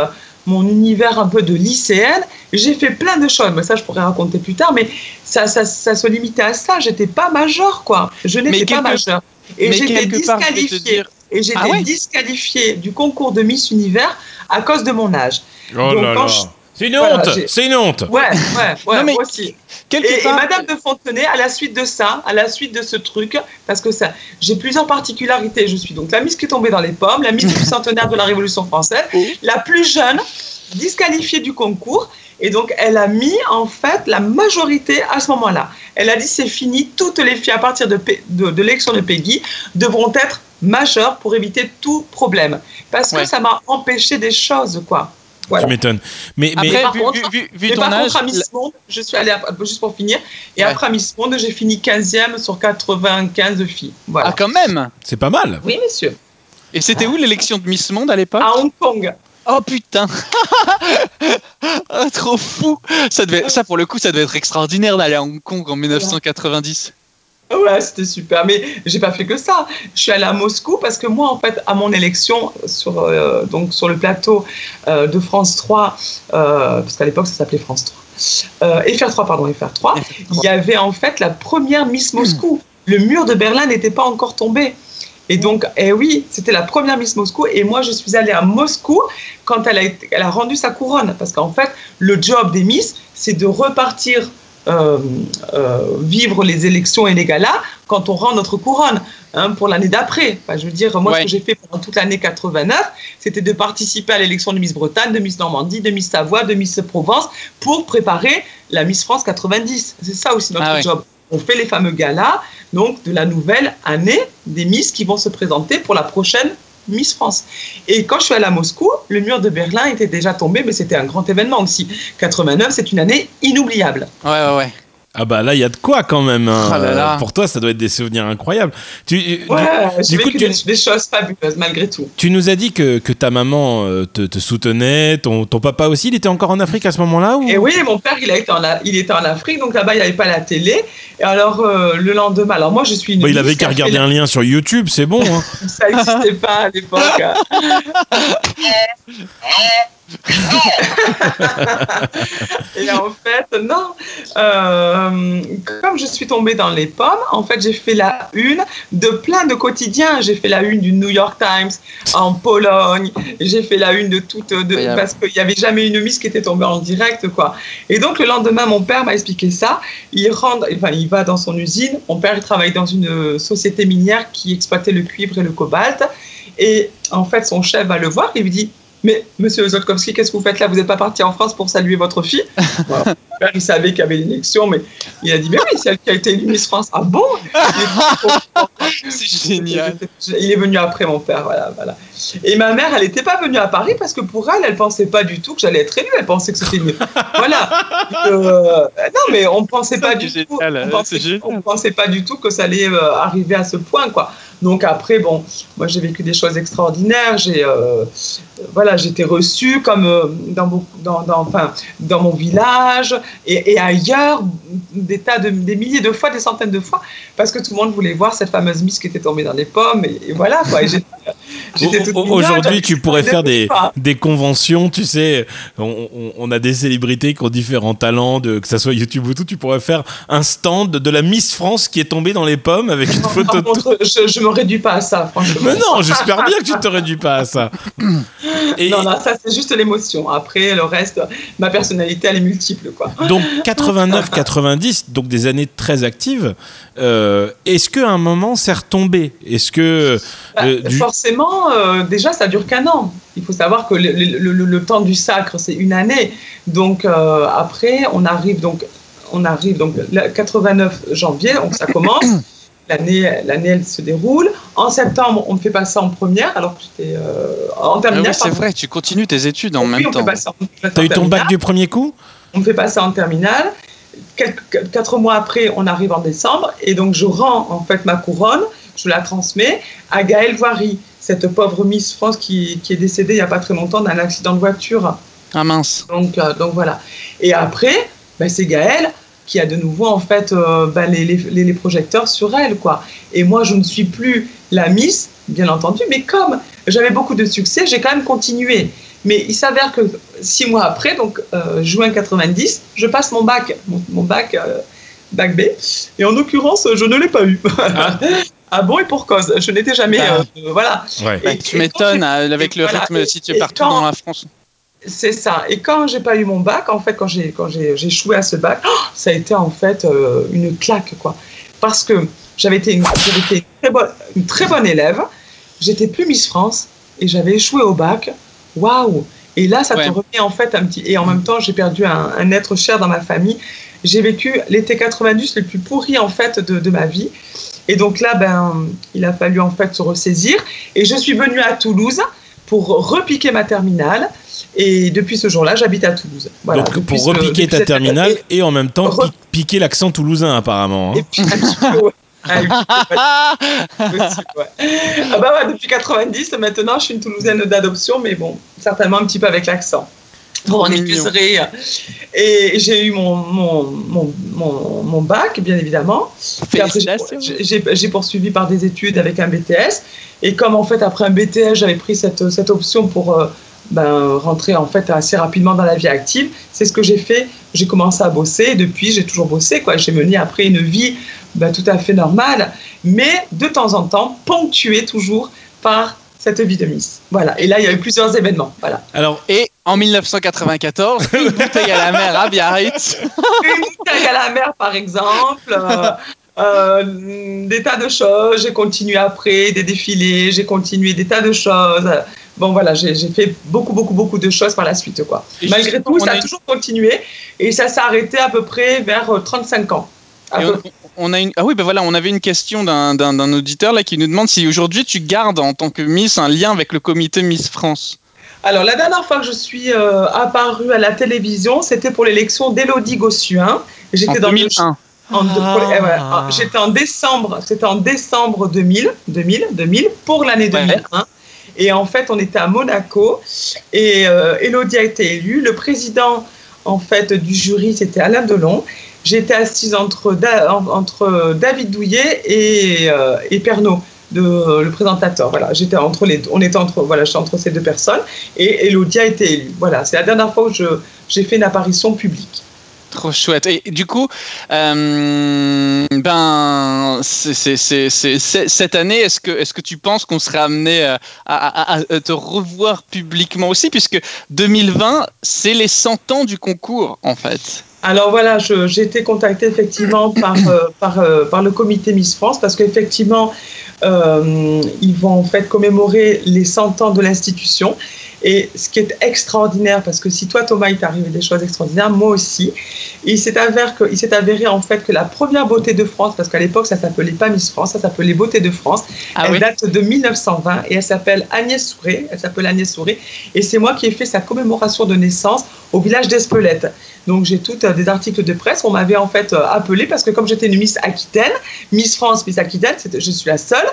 mon univers un peu de lycéenne. J'ai fait plein de choses, mais ça je pourrais raconter plus tard, mais ça, ça, ça se limitait à ça. J'étais pas majeure, quoi. Je n'étais pas majeure. Et j'étais disqualifiée. Et j'étais ah disqualifiée du concours de Miss Univers à cause de mon âge. Oh là là. C'est une honte, c'est une honte. Ouais, ouais, ouais, moi aussi. Et, Madame de Fontenay, à la suite de ça, à la suite de ce truc, parce que ça, j'ai plusieurs particularités. Je suis donc la Miss qui est tombée dans les pommes, la Miss du centenaire de la Révolution française, la plus jeune, disqualifiée du concours. Et donc, elle a mis en fait la majorité à ce moment-là. Elle a dit c'est fini, toutes les filles à partir de, de, de l'élection de Peggy devront être majeures pour éviter tout problème. Parce que ça m'a empêché des choses, quoi. Tu m'étonnes. Mais, mais, par contre, vu, vu, ton âge, à Miss Monde, je suis allée, juste pour finir, et après Miss Monde, j'ai fini 15e sur 95 filles. Voilà. Ah, quand même C'est pas mal. Oui, monsieur. Et c'était où l'élection de Miss Monde à l'époque À Hong Kong. Oh putain ah, Trop fou ça, devait, ça, pour le coup, ça devait être extraordinaire d'aller à Hong Kong en 1990. Ouais, c'était super. Mais j'ai pas fait que ça. Je suis allée à Moscou parce que moi, en fait, à mon élection sur, euh, donc sur le plateau euh, de France 3, euh, parce qu'à l'époque, ça s'appelait France 3. FR3, pardon, FR3, il y avait en fait la première Miss Moscou. Le mur de Berlin n'était pas encore tombé. Et donc, eh oui, c'était la première Miss Moscou. Et moi, je suis allée à Moscou quand elle a, elle a rendu sa couronne. Parce qu'en fait, le job des Miss, c'est de repartir vivre les élections et les galas quand on rend notre couronne hein, pour l'année d'après. je veux dire, moi, ce que j'ai fait pendant toute l'année 89, c'était de participer à l'élection de Miss Bretagne, de Miss Normandie, de Miss Savoie, de Miss Provence pour préparer la Miss France 90. C'est ça aussi notre ah job. On fait les fameux galas, donc de la nouvelle année des Miss qui vont se présenter pour la prochaine Miss France. Et quand je suis allée à Moscou, le mur de Berlin était déjà tombé, mais c'était un grand événement aussi. 89, c'est une année inoubliable. Ouais, ouais, ouais. Ah bah là, il y a de quoi quand même. Hein. Ah Pour toi, ça doit être des souvenirs incroyables. Tu, ouais, j'ai vécu des, choses fabuleuses malgré tout. Tu nous as dit que, que ta maman euh, te, te, soutenait, ton, ton, papa aussi, il était encore en Afrique à ce moment-là ou... Et oui, mon père, il, a été en, il était en Afrique, donc là-bas, il n'y avait pas la télé. Et alors, euh, le lendemain, alors moi, je suis une... Bah, il avait qu'à regarder un lien sur YouTube, c'est bon. Hein. ça n'existait pas à l'époque. et en fait, non. Euh, comme je suis tombée dans les pommes, en fait, j'ai fait la une de plein de quotidiens. J'ai fait la une du New York Times en Pologne. J'ai fait la une de toutes, de, parce qu'il n'y avait jamais une miss qui était tombée en direct, quoi. Et donc, le lendemain, mon père m'a expliqué ça. Il rentre, enfin, il va dans son usine. Mon père, il travaille dans une société minière qui exploitait le cuivre et le cobalt. Et en fait, son chef va le voir et lui dit mais monsieur Zotkowski, qu'est-ce que vous faites là? Vous n'êtes pas parti en France pour saluer votre fille? Il savait qu'il y avait une élection, mais il a dit Mais oui, c'est elle qui a été élue Miss France. Ah bon? C'est génial. Il est venu après mon père, voilà. voilà. Et ma mère, elle n'était pas venue à Paris parce que pour elle, elle pensait pas du tout que j'allais être élue. Elle pensait que c'était mieux. voilà. Euh, non, mais on pensait pas du tout. On pensait, on pensait pas du tout que ça allait euh, arriver à ce point, quoi. Donc après, bon, moi j'ai vécu des choses extraordinaires. J'ai, euh, voilà, j'étais reçue comme euh, dans, dans, dans, enfin, dans mon village et, ailleurs, des tas de, des milliers de fois, des centaines de fois, parce que tout le monde voulait voir cette fameuse Miss qui était tombée dans les pommes. Et, voilà, quoi. Aujourd'hui, tu pourrais faire des, des, conventions, tu sais. On, a des célébrités qui ont différents talents, de, que ce soit YouTube ou tout. Tu pourrais faire un stand de la Miss France qui est tombée dans les pommes avec une photo. de... je, me réduis pas à ça, franchement. Mais non, j'espère bien que tu te réduis pas à ça. Et... Non, non, ça c'est juste l'émotion. Après, le reste, ma personnalité, elle est multiple, quoi. Donc 89-90, donc des années très actives. Euh, est-ce qu'à un moment, c'est retombé? Est-ce que bah, euh, forcément, euh, déjà, ça dure qu'un an. Il faut savoir que le, le temps du sacre, c'est une année. Donc après, on arrive donc, on arrive donc 89 janvier, donc ça commence. l'année, l'année elle se déroule. En septembre, on me fait passer en première, alors que j'étais euh, en terminale. Ah c'est vrai, tu continues tes études en même temps. Tu as eu ton bac du premier coup? On me fait passer en terminale. quatre mois après, on arrive en décembre, et donc je rends en fait ma couronne, je la transmets à Gaëlle Voirie, cette pauvre Miss France qui, qui est décédée il n'y a pas très longtemps d'un accident de voiture. Ah mince. Donc, euh, donc voilà. Et après, ben, c'est Gaëlle qui a de nouveau en fait euh, bah, les, les, projecteurs sur elle quoi. Et moi je ne suis plus la Miss, bien entendu, mais comme j'avais beaucoup de succès, j'ai quand même continué. Mais il s'avère que six mois après, donc euh, juin 90, je passe mon bac, mon, bac, euh, bac B, et en l'occurrence je ne l'ai pas eu. Ah. ah. bon et pour cause, je n'étais jamais bah. voilà. Et, tu m'étonnes avec le rythme si tu es partout dans la France. C'est ça. Et quand j'ai pas eu mon bac, en fait, quand j'ai quand j'ai échoué à ce bac, oh, ça a été en fait euh, une claque, quoi. Parce que j'avais été, une, été très, bonne, une très bonne élève, j'étais plus Miss France et j'avais échoué au bac. Waouh Et là, ça te remet en fait un petit. Et en même temps, j'ai perdu un, un, être cher dans ma famille. J'ai vécu l'été 90 le plus pourri en fait de, de ma vie. Et donc là, ben, il a fallu en fait se ressaisir. Et je suis venue à Toulouse pour repiquer ma terminale. Et depuis ce jour-là, j'habite à Toulouse. Donc pour repiquer ta terminale et en même temps piquer l'accent toulousain apparemment. Hein. Et puis, ah, bah depuis 90, maintenant je suis une Toulousaine d'adoption, mais bon, certainement un petit peu avec l'accent. Bon, on est Et j'ai eu mon, mon, mon, mon, bac, bien évidemment. J'ai poursuivi par des études avec un BTS. Et comme en fait, après un BTS, j'avais pris cette, cette option pour euh, ben, rentrer en fait assez rapidement dans la vie active, c'est ce que j'ai fait. J'ai commencé à bosser. Et depuis, j'ai toujours bossé. Quoi. J'ai mené après une vie ben, tout à fait normale, mais de temps en temps, ponctuée toujours par cette vie de Miss. Voilà. Et là, il y a eu plusieurs événements. Voilà. Alors, et en 1994, une bouteille à la mer à Biarritz. une bouteille à la mer, par exemple. Euh, euh, des tas de choses. J'ai continué après, des défilés, j'ai continué des tas de choses. Bon, voilà, j'ai fait beaucoup, beaucoup, beaucoup de choses par la suite. Quoi. Malgré tout, ça a toujours continué et ça s'est arrêté à peu près vers 35 ans. On, a une, ah oui, ben voilà, on avait une question d'un auditeur là qui nous demande si aujourd'hui tu gardes en tant que Miss un lien avec le comité Miss France. Alors, la dernière fois que je suis euh, apparue à la télévision, c'était pour l'élection d'Élodie Gossuin. J'étais dans 2001. En ah. J'étais en décembre, c'était en décembre 2000, 2000, 2000 pour l'année 2001. Et en fait, on était à Monaco et euh, Elodie a été élue. Le président en fait du jury, c'était Alain Delon. J'étais assise entre, David Douillet et, euh. De, le présentateur. Voilà, j'étais entre les, on était entre, voilà, entre ces deux personnes et Elodie a été élue. Voilà, c'est la dernière fois où j'ai fait une apparition publique. Trop chouette. Et du coup, euh, ben, c'est, cette année, est-ce que, est-ce que tu penses qu'on serait amené euh, à, à, te revoir publiquement aussi, puisque 2020, c'est les 100 ans du concours, en fait? Alors voilà, j'ai été contactée effectivement par, euh, par, par, le comité Miss France parce qu'effectivement, ils vont en fait commémorer les 100 ans de l'institution. Et ce qui est extraordinaire, parce que si toi, Thomas, il t'est arrivé des choses extraordinaires, moi aussi, il s'est avéré, que, il s'est avéré en fait que la première beauté de France, parce qu'à l'époque, ça s'appelait pas Miss France, ça s'appelait Beauté de France, ah elle date de 1920 et elle s'appelle Agnès Souré, elle s'appelle Agnès Souré, et c'est moi qui ai fait sa commémoration de naissance au village d'Espelette. Donc j'ai toutes euh, des articles de presse. On m'avait en fait euh, appelé parce que comme j'étais une Miss Aquitaine, Miss France, Miss Aquitaine, je suis la seule.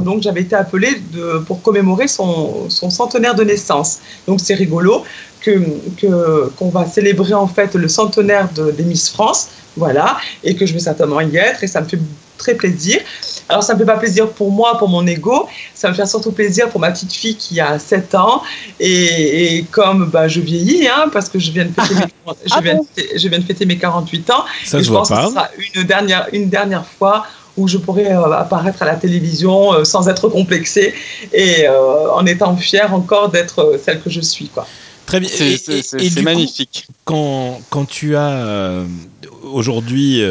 Donc j'avais été appelée pour commémorer son, son, centenaire de naissance. Donc c'est rigolo que qu'on va célébrer en fait le centenaire de, des Miss France, voilà, et que je vais certainement y être et ça me fait très plaisir. Alors, ça ne me fait pas plaisir pour moi, pour mon ego, ça me fait surtout plaisir pour ma petite fille qui a 7 ans. Et, comme bah, je vieillis, hein, parce que je viens, de fêter mes, je, ah viens je viens de fêter mes 48 ans, ça je pense que ce sera une dernière, une dernière fois où je pourrai euh, apparaître à la télévision euh, sans être complexée et euh, en étant fière encore d'être celle que je suis. Quoi. Très bien. C'est magnifique. quand, quand tu as aujourd'hui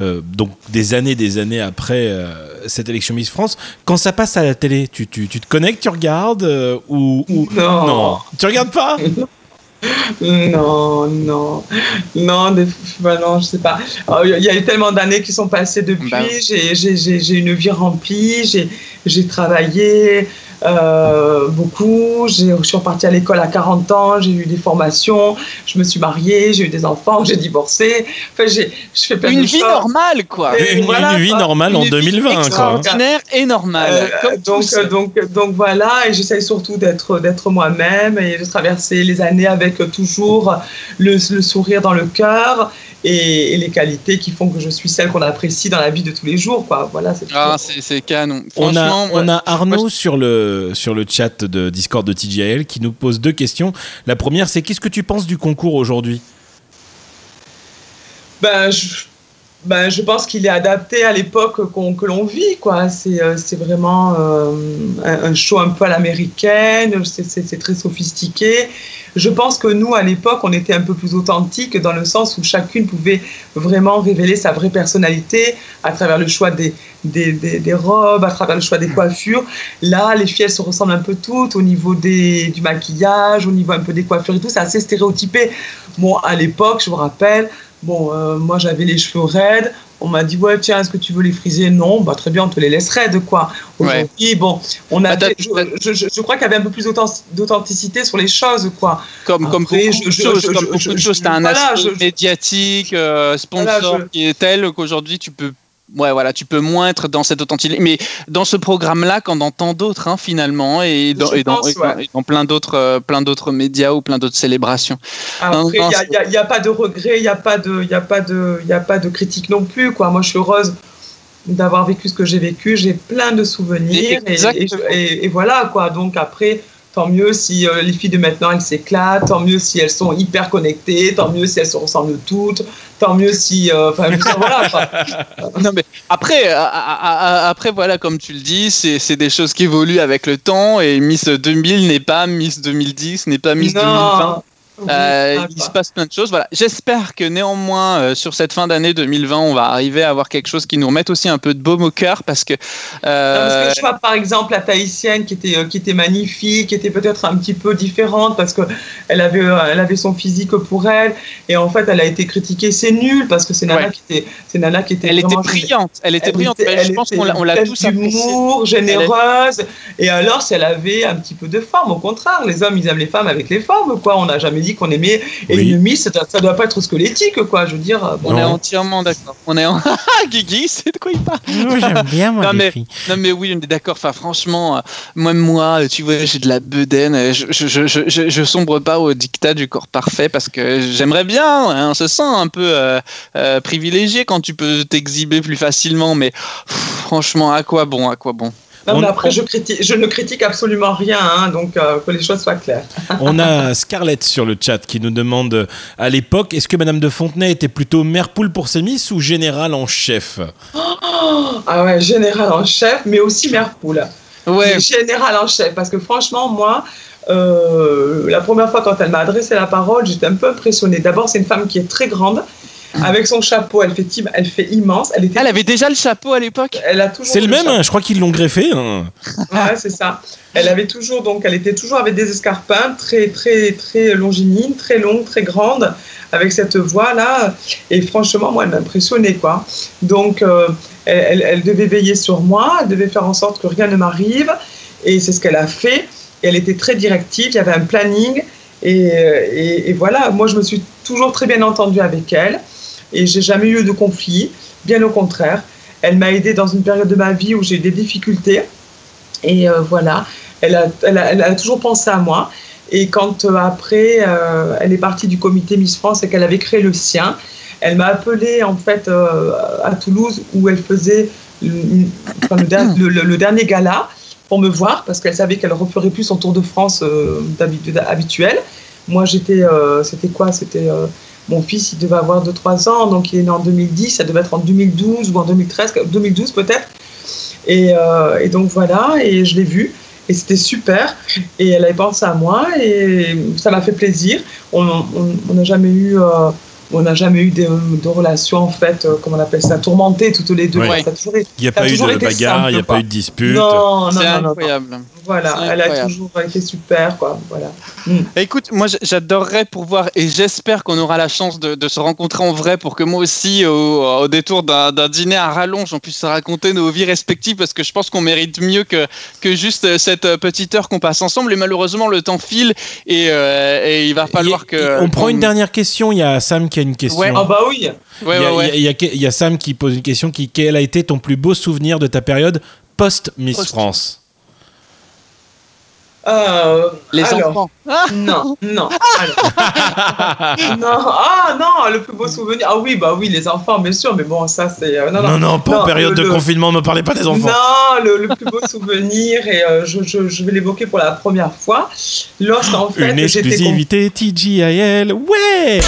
euh, donc des années, des années après euh, cette élection Miss France, quand ça passe à la télé, tu, tu, tu te connectes, tu regardes euh, ou, non. non. Tu regardes pas? Non, non, non, des, bah non, je sais pas. Oh, il y a eu tellement d'années qui sont passées depuis. Bah j'ai une vie remplie, j'ai travaillé, euh, beaucoup. Je suis repartie à l'école à 40 ans, j'ai eu des formations, je me suis mariée, j'ai eu des enfants, j'ai divorcé. Enfin, j'ai, je fais plein une de vie normale, quoi. une, vie normale en 2020, quoi. Extraordinaire et normale. Euh, donc, donc, donc voilà, et j'essaye surtout d'être, d'être moi-même et de traverser les années avec toujours le, le sourire dans le cœur et, les qualités qui font que je suis celle qu'on apprécie dans la vie de tous les jours. Quoi. Voilà, c'est ah, c'est canon. On a, on a Arnaud sur, le, sur le chat de Discord de TGL qui nous pose deux questions. La première, c'est qu'est-ce que tu penses du concours aujourd'hui? Ben, je, ben, je pense qu'il est adapté à l'époque que l'on vit. C'est, euh, c'est vraiment euh, un, show un peu à l'américaine, c'est, très sophistiqué. Je pense que nous, à l'époque, on était un peu plus authentique dans le sens où chacune pouvait vraiment révéler sa vraie personnalité à travers le choix des, des, des, robes, à travers le choix des coiffures. Là, les filles, elles se ressemblent un peu toutes au niveau des, du maquillage, au niveau un peu des coiffures et tout. C'est assez stéréotypé. Bon, à l'époque, je vous rappelle, Bon, euh, moi j'avais les cheveux raides. On m'a dit ouais tiens est-ce que tu veux les friser? Non, bah très bien on te les laisse raides quoi. Aujourd'hui bon on a bah, je, crois qu'il y avait un peu plus d'authenticité sur les choses quoi. Comme comme beaucoup de choses comme beaucoup de choses t'as un aspect médiatique euh, sponsor qui est tel qu'aujourd'hui tu peux ouais, voilà, tu peux moins être dans cette authenticité. Mais dans ce programme-là, quand dans tant d'autres, hein, finalement, et dans, et dans, plein d'autres, euh, plein d'autres médias ou plein d'autres célébrations. Après, il n'y a, pas de regret, il n'y a pas de, il a pas de, il a pas de critique non plus, quoi. Moi, je suis heureuse d'avoir vécu ce que j'ai vécu. J'ai plein de souvenirs et, et, voilà, quoi. Donc après tant mieux si euh, les filles de maintenant elles s'éclatent, tant mieux si elles sont hyper connectées, tant mieux si elles se ressemblent toutes, tant mieux si. Euh, voilà. non, mais après, après, voilà, comme tu le dis, c'est des choses qui évoluent avec le temps et Miss 2000 n'est pas Miss 2010, n'est pas Miss 2020. Euh, il se passe plein de choses. Voilà. J'espère que néanmoins, euh, sur cette fin d'année 2020, on va arriver à avoir quelque chose qui nous remette aussi un peu de baume au cœur parce que. Euh... parce que je vois par exemple la Tahitienne qui était, qui était magnifique, qui était peut-être un petit peu différente parce qu'elle avait, elle avait son physique pour elle et en fait elle a été critiquée. C'est nul parce que c'est Nana, qui était, c'est Nana qui était. Elle était brillante. Elle était brillante. je pense qu'on l'a, on l'a tous humour, généreuse. Et alors, si elle avait un petit peu de forme, au contraire, les hommes ils aiment les femmes avec les formes, quoi. On n'a jamais qu'on aimait. Et une Miss, ça, doit pas être squelettique, quoi. Je veux dire. on est entièrement d'accord. On est en... Guigui, c'est de quoi il parle? J'aime bien, moi, non, mais, non, mais oui, on est d'accord. Enfin, franchement, moi, moi, tu vois, j'ai de la bedaine. Je, je, je, je, sombre pas au dictat du corps parfait parce que j'aimerais bien. Hein, on se sent un peu euh, euh, privilégié quand tu peux t'exhiber plus facilement. Mais franchement, à quoi bon À quoi bon? Non, mais après, je, critique, je, ne critique absolument rien, hein, donc euh, que les choses soient claires. on a Scarlett sur le chat qui nous demande euh, à l'époque, est-ce que Madame de Fontenay était plutôt mère poule pour ses miss ou générale en chef? Ah ouais, générale en chef, mais aussi mère poule. Ouais. Générale en chef, parce que franchement, moi, euh, la première fois quand elle m'a adressé la parole, j'étais un peu impressionnée. D'abord, c'est une femme qui est très grande avec son chapeau. Elle fait, elle fait immense. Elle, était... elle avait déjà le chapeau à l'époque Elle a toujours. C'est le, même, hein, je crois qu'ils l'ont greffé. Hein. Ouais, c'est ça. Elle avait toujours, donc, elle était toujours avec des escarpins très, très, très longiligne, très longue, très grande, avec cette voix là. Et franchement, moi, elle m'impressionnait, quoi. Donc, euh, elle, elle, devait veiller sur moi, elle devait faire en sorte que rien ne m'arrive, et c'est ce qu'elle a fait. Et elle était très directive. Il y avait un planning. Et, et, et, voilà, moi je me suis toujours très bien entendue avec elle et j'ai jamais eu de conflit. Bien au contraire, elle m'a aidé dans une période de ma vie où j'ai eu des difficultés. Et euh, voilà, elle a, toujours pensé à moi. Et quand euh, après, euh, elle est partie du comité Miss France et qu'elle avait créé le sien, elle m'a appelé en fait à Toulouse où elle faisait le, le, dernier gala pour me voir parce qu'elle savait qu'elle ne referait plus son tour de France habituel. Moi, j'étais, c'était quoi? C'était mon fils, il devait avoir 2-3 ans, donc il est né en 2010, ça devait être en 2012 ou en 2013, 2012 peut-être. Et, euh, et, donc voilà, et je l'ai vu, et c'était super. Et elle avait pensé à moi, et ça m'a fait plaisir. On n'a jamais eu. Euh, on n'a jamais eu de, de relations, en fait, euh, comment on appelle ça, tourmentées toutes les deux. il n'y a pas eu de bagarre, il n'y a pas eu de dispute. Non, non, non, incroyable. Voilà, elle a toujours été super, quoi. Voilà. Mm. Écoute, moi, j'adorerais pouvoir, et j'espère qu'on aura la chance de, se rencontrer en vrai pour que moi aussi, au, détour d'un dîner à rallonge, on puisse se raconter nos vies respectives, parce que je pense qu'on mérite mieux que, que juste cette petite heure qu'on passe ensemble. Et malheureusement, le temps file, et, euh, et il va falloir que. On prend une dernière question. Il y a Sam qui a une question. Ouais, ah bah oui. il, y a, il, y a, Sam qui pose une question qui quel a été ton plus beau souvenir de ta période post Miss France? Euh, les enfants. Non, non. non, ah non, le plus beau souvenir. Ah oui, bah oui, les enfants, bien sûr, mais bon, ça c'est. Euh, non, non, non, pas en période de confinement, ne me parlez pas des enfants. Non, le, plus beau souvenir, et euh, je, je, je, vais l'évoquer pour la première fois, lorsqu'en fait. Une exclusivité TGIL, ouais!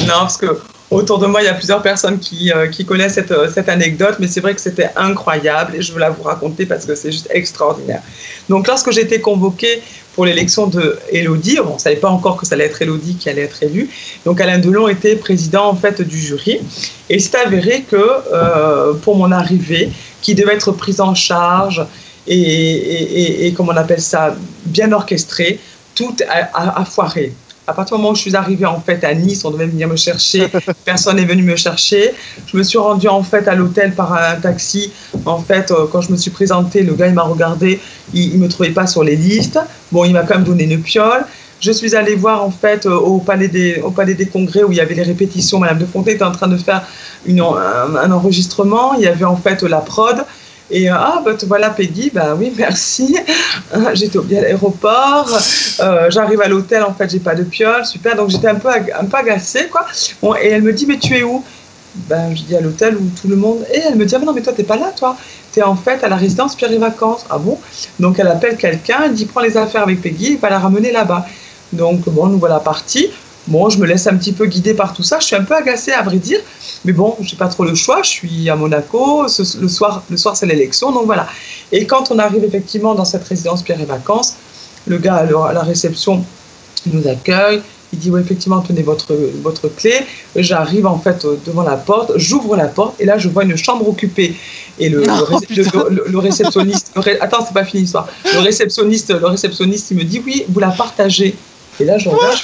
Non, parce que autour de moi, il y a plusieurs personnes qui, euh, connaissent cette, euh, cette, anecdote, mais c'est vrai que c'était incroyable et je veux la vous raconter parce que c'est juste extraordinaire. Donc, lorsque j'ai été convoquée pour l'élection de Elodie, on ne savait pas encore que ça allait être Elodie qui allait être élue. Donc, Alain Delon était président en fait du jury et c'est avéré que euh, pour mon arrivée, qui devait être prise en charge et, et, comme on appelle ça, bien orchestrée, tout a foiré à partir du moment où je suis arrivée en fait à Nice, on devait venir me chercher, personne n'est venu me chercher. Je me suis rendue en fait à l'hôtel par un taxi. En fait, euh, quand je me suis présentée, le gars il m'a regardé, il, ne me trouvait pas sur les listes. Bon, il m'a quand même donné une piole. Je suis allée voir en fait euh, au palais des au palais des congrès où il y avait les répétitions. Madame de Fontaine était en train de faire une, un enregistrement. Il y avait en fait la prod. Et euh, ah, bah, voilà Peggy, bah oui, merci. j'étais au à l'aéroport, euh, j'arrive à l'hôtel, en fait, j'ai pas de piole, super. Donc j'étais un peu, un peu agacée, quoi. Et elle me dit, mais tu es où? Ben, je dis à l'hôtel où tout le monde. Et elle me dit, ah, non, mais toi, t'es pas là, toi. Tu es en fait à la résidence Pierre et Vacances. Ah bon? Donc elle appelle quelqu'un, elle dit, prends les affaires avec Peggy, il va la ramener là-bas. Donc bon, nous voilà partis. Bon, je me laisse un petit peu guider par tout ça. Je suis un peu agacée, à vrai dire. Mais bon, j'ai pas trop le choix. Je suis à Monaco. le soir, le soir c'est l'élection. Donc voilà. Et quand on arrive effectivement dans cette résidence Pierre et Vacances, le gars à la réception nous accueille. Il dit, oui, effectivement, tenez votre, votre clé. J'arrive en fait devant la porte, j'ouvre la porte et là, je vois une chambre occupée. Et le, le, réceptionniste, attends, c'est pas fini l'histoire. Le réceptionniste, le réceptionniste, il me dit, oui, vous la partagez. Et là, je regarde,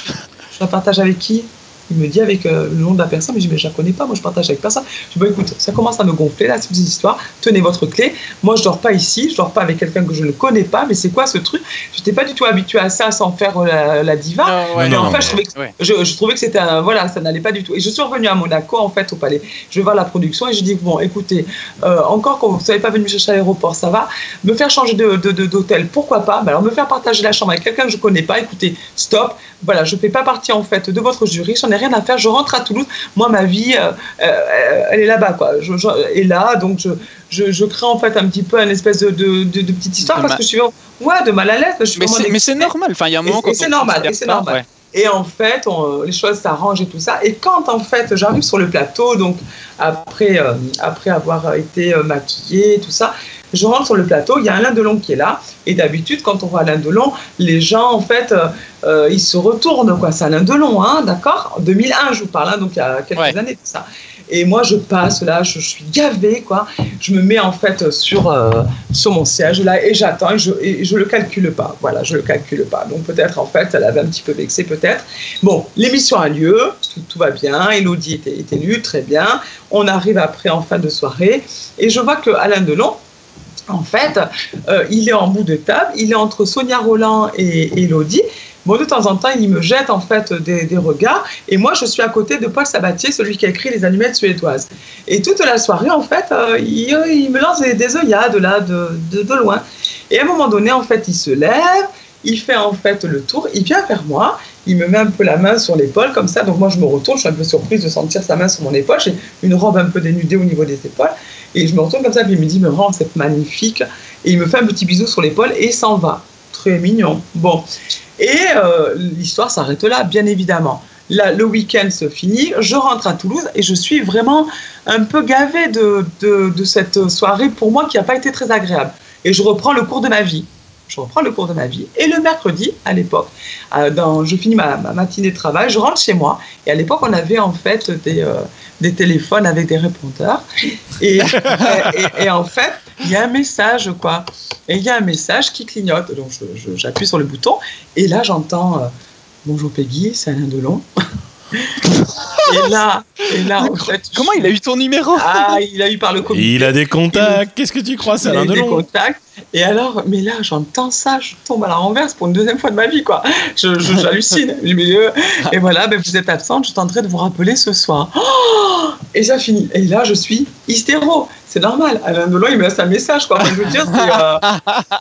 je, la partage avec qui? Il me dit avec euh, le nom de la personne, mais je dis, mais je la connais pas, moi je partage avec personne. Je dis, bon, écoute, ça commence à me gonfler là, cette histoire. Tenez votre clé. Moi, je dors pas ici, je dors pas avec quelqu'un que je ne connais pas, mais c'est quoi ce truc? Je n'étais pas du tout habituée à ça sans faire euh, la, diva. mais en fait, je trouvais que, je, trouvais que c'était un. Voilà, ça n'allait pas du tout. Et je suis revenue à Monaco, en fait, au palais. Je vais voir la production et je dis, bon, écoutez, euh, encore quand vous n'avez pas venu me chercher à l'aéroport, ça va. Me faire changer d'hôtel, de, pourquoi pas? Alors, me faire partager la chambre avec quelqu'un que je connais pas, écoutez, stop. Voilà, je ne fais pas partie, en fait, de votre jury, j'en ai rien à faire, je rentre à Toulouse. Moi, ma vie, euh, euh, elle est là-bas, quoi. Je, et là, donc, je, je, je, crée en fait un petit peu une espèce de, de, de, petite histoire parce que je suis, ouais, de mal à l'aise. Mais c'est normal, enfin, il y a un moment et, c'est normal, et c'est normal. Et en fait, les choses s'arrangent et tout ça. Et quand en fait j'arrive sur le plateau, donc après, euh, après avoir été maquillée, tout ça, je rentre sur le plateau, il y a Alain Delon qui est là. Et d'habitude, quand on voit Alain Delon, les gens, en fait, euh, euh, ils se retournent. quoi. C'est Alain Delon, hein, d'accord? En 2001, je vous parle, hein, donc il y a quelques années, tout ça. Et moi, je passe là, je, suis gavée, quoi. Je me mets en fait sur, euh, sur mon siège là et j'attends et je, et je le calcule pas. Voilà, je le calcule pas. Donc peut-être en fait, elle avait un petit peu vexé, peut-être. Bon, l'émission a lieu, tout, va bien. Elodie était, était élue, très bien. On arrive après en fin de soirée et je vois que Alain Delon, en fait, euh, il est en bout de table, il est entre Sonia Roland et, Elodie. Bon, de temps en temps, il me jette en fait des, regards, et moi, je suis à côté de Paul Sabatier, celui qui a écrit Les Allumettes suédoises. Et toute la soirée, en fait, euh, il, me lance des, œillades là, de, de, loin. Et à un moment donné, en fait, il se lève, il fait en fait le tour, il vient vers moi, il me met un peu la main sur l'épaule comme ça, donc moi je me retourne, je suis un peu surprise de sentir sa main sur mon épaule, j'ai une robe un peu dénudée au niveau des épaules, et je me retourne comme ça, puis il me dit, mais vraiment, c'est magnifique. Et il me fait un petit bisou sur l'épaule et s'en va. Très mignon. Bon. Et euh, l'histoire s'arrête là, bien évidemment. Là, le week-end se finit, je rentre à Toulouse et je suis vraiment un peu gavée de, de, cette soirée pour moi qui n'a pas été très agréable. Et je reprends le cours de ma vie je reprends le cours de ma vie. Et le mercredi, à l'époque, euh, je finis ma, matinée de travail, je rentre chez moi. Et à l'époque, on avait en fait des, euh, des téléphones avec des répondeurs. Et, et, en fait, il y a un message, quoi. Et il y a un message qui clignote. Donc, j'appuie sur le bouton. Et là, j'entends euh, Bonjour Peggy, c'est Alain Delon. Et là, et là en fait, comment il a eu ton numéro Ah, il a eu par le comité. Il a des contacts. Qu'est-ce que tu crois, c'est Alain Delon des contacts. Et alors, mais là, j'entends ça, je tombe à la renverse pour une deuxième fois de ma vie, quoi. J'hallucine. Je, euh, et voilà, ben, vous êtes absente, je tenterai de vous rappeler ce soir. Oh et ça finit. Et là, je suis hystéro. C'est normal. Alain Delon, il me laisse un message, quoi. je veux dire,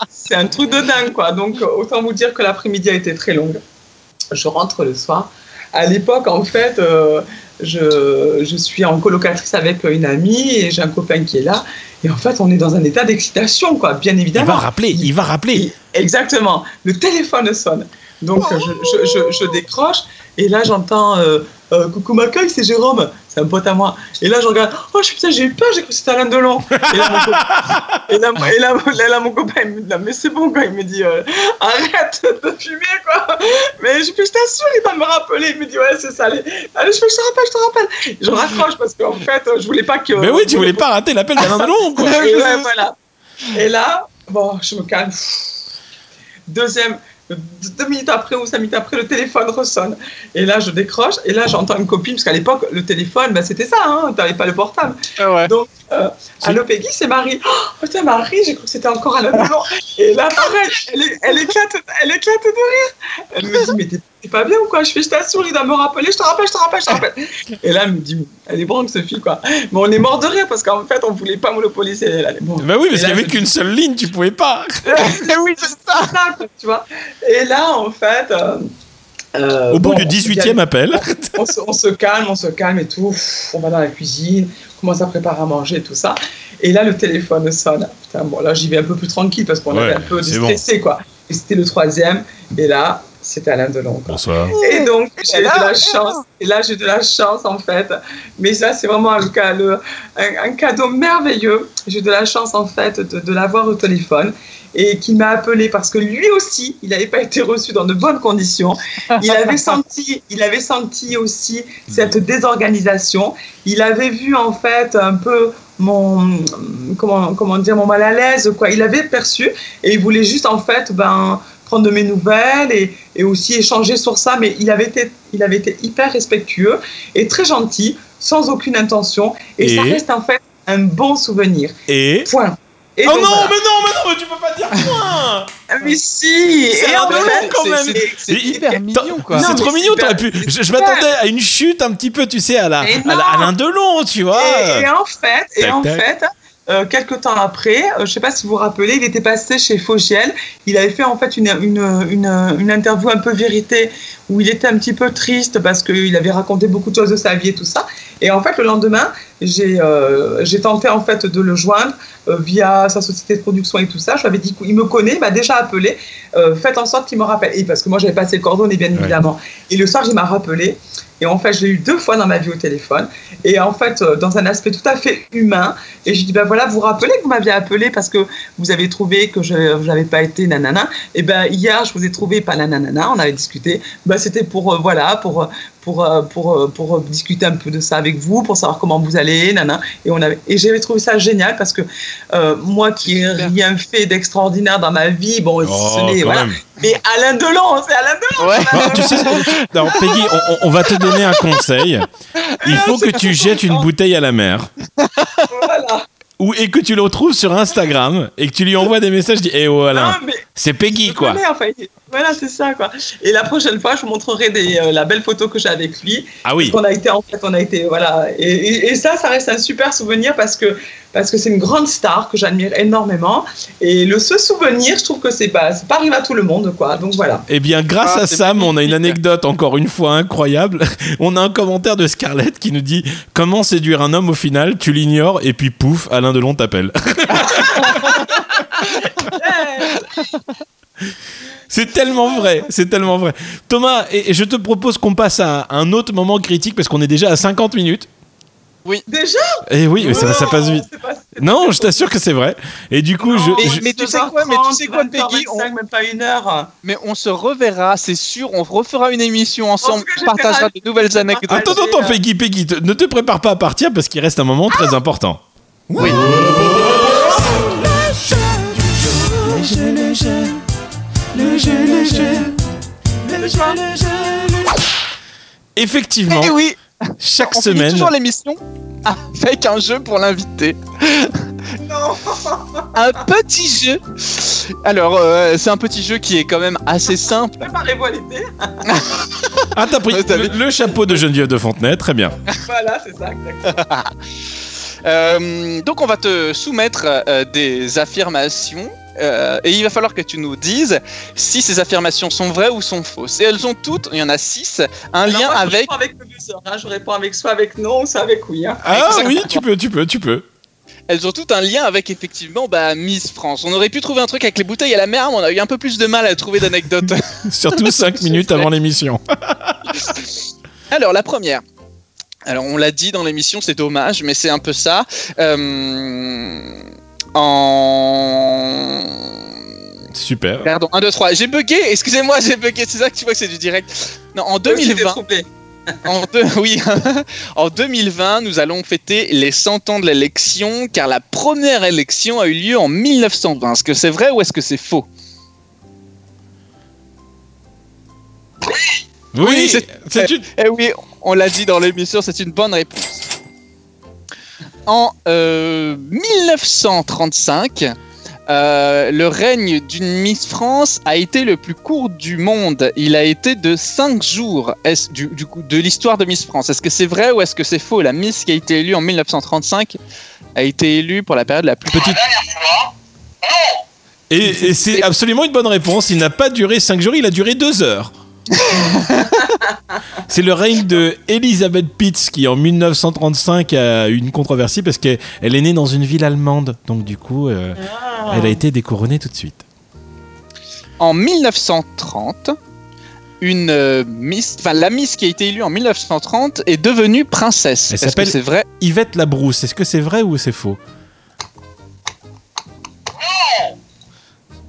c'est euh, un truc de dingue, quoi. Donc, autant vous dire que l'après-midi a été très longue. Je rentre le soir à l'époque, en fait, euh, je, je, suis en colocatrice avec une amie et j'ai un copain qui est là. Et en fait, on est dans un état d'excitation, quoi, bien évidemment. Il va rappeler, il, va rappeler. exactement. Le téléphone sonne. Donc, je, je, je, décroche et là, j'entends euh, euh, Coucou Macaille, c'est Jérôme, c'est un pote à moi. Et là, je regarde, oh putain, j'ai eu peur, j'ai cru que c'était Alain Delon. Et là, mon copain, et là, et là, mon copain il me dit, mais c'est bon, quoi. Il me dit, euh, arrête de fumer, quoi. Mais je, je t'assure, il va me rappeler. Il me dit, ouais, c'est ça. Allez, allez je, te rappelle, je te rappelle. Je raccroche parce qu'en fait, je voulais pas que. Mais oui, tu voulais pas rater l'appel d'Alain Delon, quoi. et, ouais, voilà. et là, bon, je me calme. Deuxième, deux minutes après ou cinq minutes après, le téléphone ressonne. Et là, je décroche, et là, j'entends une copine, parce qu'à l'époque, le téléphone, ben, c'était ça, hein, tu n'avais pas le portable. Ah Donc, euh, allô Peggy, c'est Marie. Oh, putain, Marie, j'ai cru que c'était encore à la maison. Et là, pareil, elle, elle, éclate, elle éclate de rire. Elle me dit, mais t'es pas bien ou quoi? Je fais, je t'assure, il doit me rappeler, je te rappelle, je te rappelle, je te rappelle. Et là, elle me dit, elle est branque, Sophie, quoi. Mais on est mort de rire parce qu'en fait, on voulait pas monopoliser. Elle, est bah oui, parce qu'il n'y avait qu'une seule ligne, tu pouvais pas. oui, c'est ça. tu vois. Et là, en fait. Euh, euh, Au bout du 18e appel. On, se, calme, on se calme et tout. On va dans la cuisine, on commence à préparer à manger et tout ça. Et là, le téléphone sonne. Putain, bon, là, j'y vais un peu plus tranquille parce qu'on avait un peu stressé, quoi. Et c'était le troisième. Et là, c'était Alain Delon. Bonsoir. Et donc, j'ai eu de la chance. Et là, j'ai de la chance, en fait. Mais ça, c'est vraiment un, un, cadeau merveilleux. J'ai eu de la chance, en fait, de, de l'avoir au téléphone et qui m'a appelé parce que lui aussi, il n'avait pas été reçu dans de bonnes conditions. Il avait senti, il avait senti aussi cette désorganisation. Il avait vu en fait un peu mon comment comment dire mon mal à l'aise quoi. Il avait perçu et il voulait juste en fait ben prendre de mes nouvelles et, et aussi échanger sur ça. Mais il avait été il avait été hyper respectueux et très gentil, sans aucune intention. Et, et? ça reste en fait un bon souvenir. Et? Oh non, mais non, mais non, mais tu peux pas dire point ah, Mais si C'est un fait, quand même. C'est hyper mignon, quoi. C'est trop mignon, t'aurais pu... Je, m'attendais à une chute un petit peu, tu sais, à la, à l'un de long, tu vois. Et, en fait, et en fait euh, quelques temps après, euh, je ne sais pas si vous vous rappelez, il était passé chez Fogiel. Il avait fait en fait une, une, une, une, interview un peu vérité où il était un petit peu triste parce qu'il avait raconté beaucoup de choses de sa vie et tout ça. Et en fait, le lendemain, j'ai euh, tenté en fait de le joindre euh, via sa société de production et tout ça. Je lui avais dit qu'il me connaît, il m'a déjà appelé. Euh, faites en sorte qu'il me rappelle. Et parce que moi, j'avais passé le coordonnées, bien évidemment. Et le soir, il m'a rappelé. Et en fait, je l'ai eu deux fois dans ma vie au téléphone. Et en fait, euh, dans un aspect tout à fait humain. Et je lui dis, ben voilà, vous vous rappelez que vous m'aviez appelé parce que vous avez trouvé que je n'avais pas été nanana. Et ben hier, je vous ai trouvé pas nanana. On avait discuté. Ben, C'était pour, voilà, pour, pour, pour, pour, discuter un peu de ça avec vous, pour savoir comment vous allez, nana. Et, on avait, et j'avais trouvé ça génial parce que euh, moi qui n'ai rien fait d'extraordinaire dans ma vie, bon, oh, ce n'est. Voilà. Mais Alain Delon, c'est Alain Delon. Ouais. Non, tu sais, non, Peggy, on, on, va te donner un conseil. Il faut que tu jettes une bouteille à la mer. Voilà ou et que tu le retrouves sur Instagram et que tu lui envoies des messages, dis, eh oh Alain, c'est Peggy quoi. voilà, c'est ça quoi. Et la prochaine fois, je vous montrerai des, euh, la belle photo que j'ai avec lui. Ah oui. On a été en fait, on a été voilà. Et, et, ça, ça reste un super souvenir parce que parce que c'est une grande star que j'admire énormément. Et le ce souvenir, je trouve que c'est pas, pas arrivé à tout le monde quoi. Donc voilà. Eh bien, grâce ah, à Sam, on a une anecdote encore une fois incroyable. on a un commentaire de Scarlett qui nous dit comment séduire un homme au final, tu l'ignores et puis pouf, Alain Delon t'appelle. C'est tellement vrai, c'est tellement vrai. Thomas, et, je te propose qu'on passe à un autre moment critique parce qu'on est déjà à 50 minutes. Oui. Déjà Et eh oui, mais ça, passe vite. non, je t'assure que c'est vrai. Et du coup, je, mais, tu sais quoi, mais tu sais quoi, Peggy, on... même pas une heure. Mais on se reverra, c'est sûr. On refera une émission ensemble. On partagera de nouvelles anecdotes. Attends, attends, Peggy, Peggy, ne te prépare pas à partir parce qu'il reste un moment très important. Oui. Effectivement. Eh oui. Chaque on semaine. toujours l'émission avec un jeu pour l'invité. Non. un petit jeu. Alors, euh, c'est un petit jeu qui est quand même assez simple. Préparez-vous à l'été. ah, t'as pris le, le, chapeau de Geneviève de Fontenay, très bien. Voilà, c'est ça, exactement. Euh, donc on va te soumettre euh, des affirmations euh, et il va falloir que tu nous dises si ces affirmations sont vraies ou sont fausses. Et elles ont toutes, il y en a six, un lien moi, avec. Je réponds avec le hein. je réponds avec soit avec non, soit avec oui. Hein. Ah oui, tu peux, tu peux, tu peux. Elles ont toutes un lien avec effectivement bah, Miss France. On aurait pu trouver un truc avec les bouteilles à la mer, mais on a eu un peu plus de mal à trouver d'anecdotes. Surtout 5 minutes avant l'émission. Alors la première. Alors on l'a dit dans l'émission, c'est dommage, mais c'est un peu ça. Euh, en Super. Pardon, 1, 2, 3. J'ai bugué, excusez-moi, j'ai bugué. C'est ça que tu vois que c'est du direct. Non, en 2020. En deux, oui, en 2020, nous allons fêter les 100 ans de l'élection, car la première élection a eu lieu en 1920. Est-ce que c'est vrai ou est-ce que c'est faux? Oui, c'est une... Eh oui, on l'a dit dans l'émission, c'est une bonne réponse. En 1935, euh, euh, le règne d'une Miss France a été le plus court du monde. Il a été de 5 jours est du, du coup, de l'histoire de Miss France. Est-ce que c'est vrai ou est-ce que c'est faux? La Miss qui a été élue en 1935 a été élue pour la période la plus petite. Et, et c'est absolument une bonne réponse. Il n'a pas duré 5 jours, il a duré 2 heures. c'est le règne de Elizabeth Pitts qui en 1935 a eu une controversie parce qu'elle est née dans une ville allemande. Donc du coup, euh, ah. elle a été découronnée tout de suite. En 1930, une euh, Miss, enfin la Miss qui a été élue en 1930 est devenue princesse. Elle s'appelle c'est vrai? Yvette Labrousse. Est-ce que c'est vrai ou c'est faux?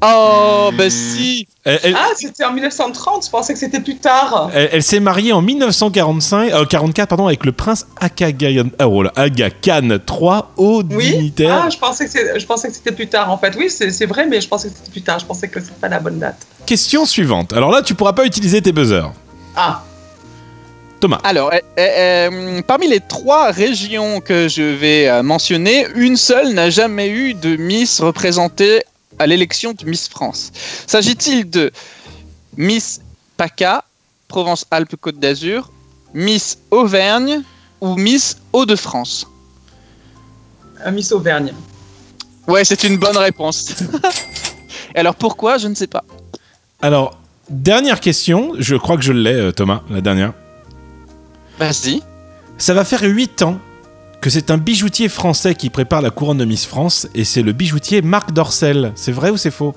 Oh, bah si Ah, c'était en 1930, je pensais que c'était plus tard. Elle, s'est mariée en 1945, euh, 44, pardon, avec le prince Aga, oh Aga Khan III, haut oui dignitaire. Ah, je pensais que c'était plus tard en fait. Oui, c'est vrai, mais je pensais que c'était plus tard. Je pensais que c'était pas la bonne date. Question suivante. Alors là, tu pourras pas utiliser tes buzzers. Ah. Thomas. Alors, euh, euh, parmi les trois régions que je vais euh, mentionner, une seule n'a jamais eu de Miss représentée à l'élection de Miss France. S'agit-il de Miss PACA, Provence-Alpes-Côte d'Azur, Miss Auvergne ou Miss Hauts-de-France? Miss Auvergne. Ouais, c'est une bonne réponse. Alors pourquoi? Je ne sais pas. Alors, dernière question, je crois que je l'ai, euh, Thomas, la dernière. Vas-y. Ça va faire 8 ans que c'est un bijoutier français qui prépare la couronne de Miss France et c'est le bijoutier Marc Dorcel. C'est vrai ou c'est faux?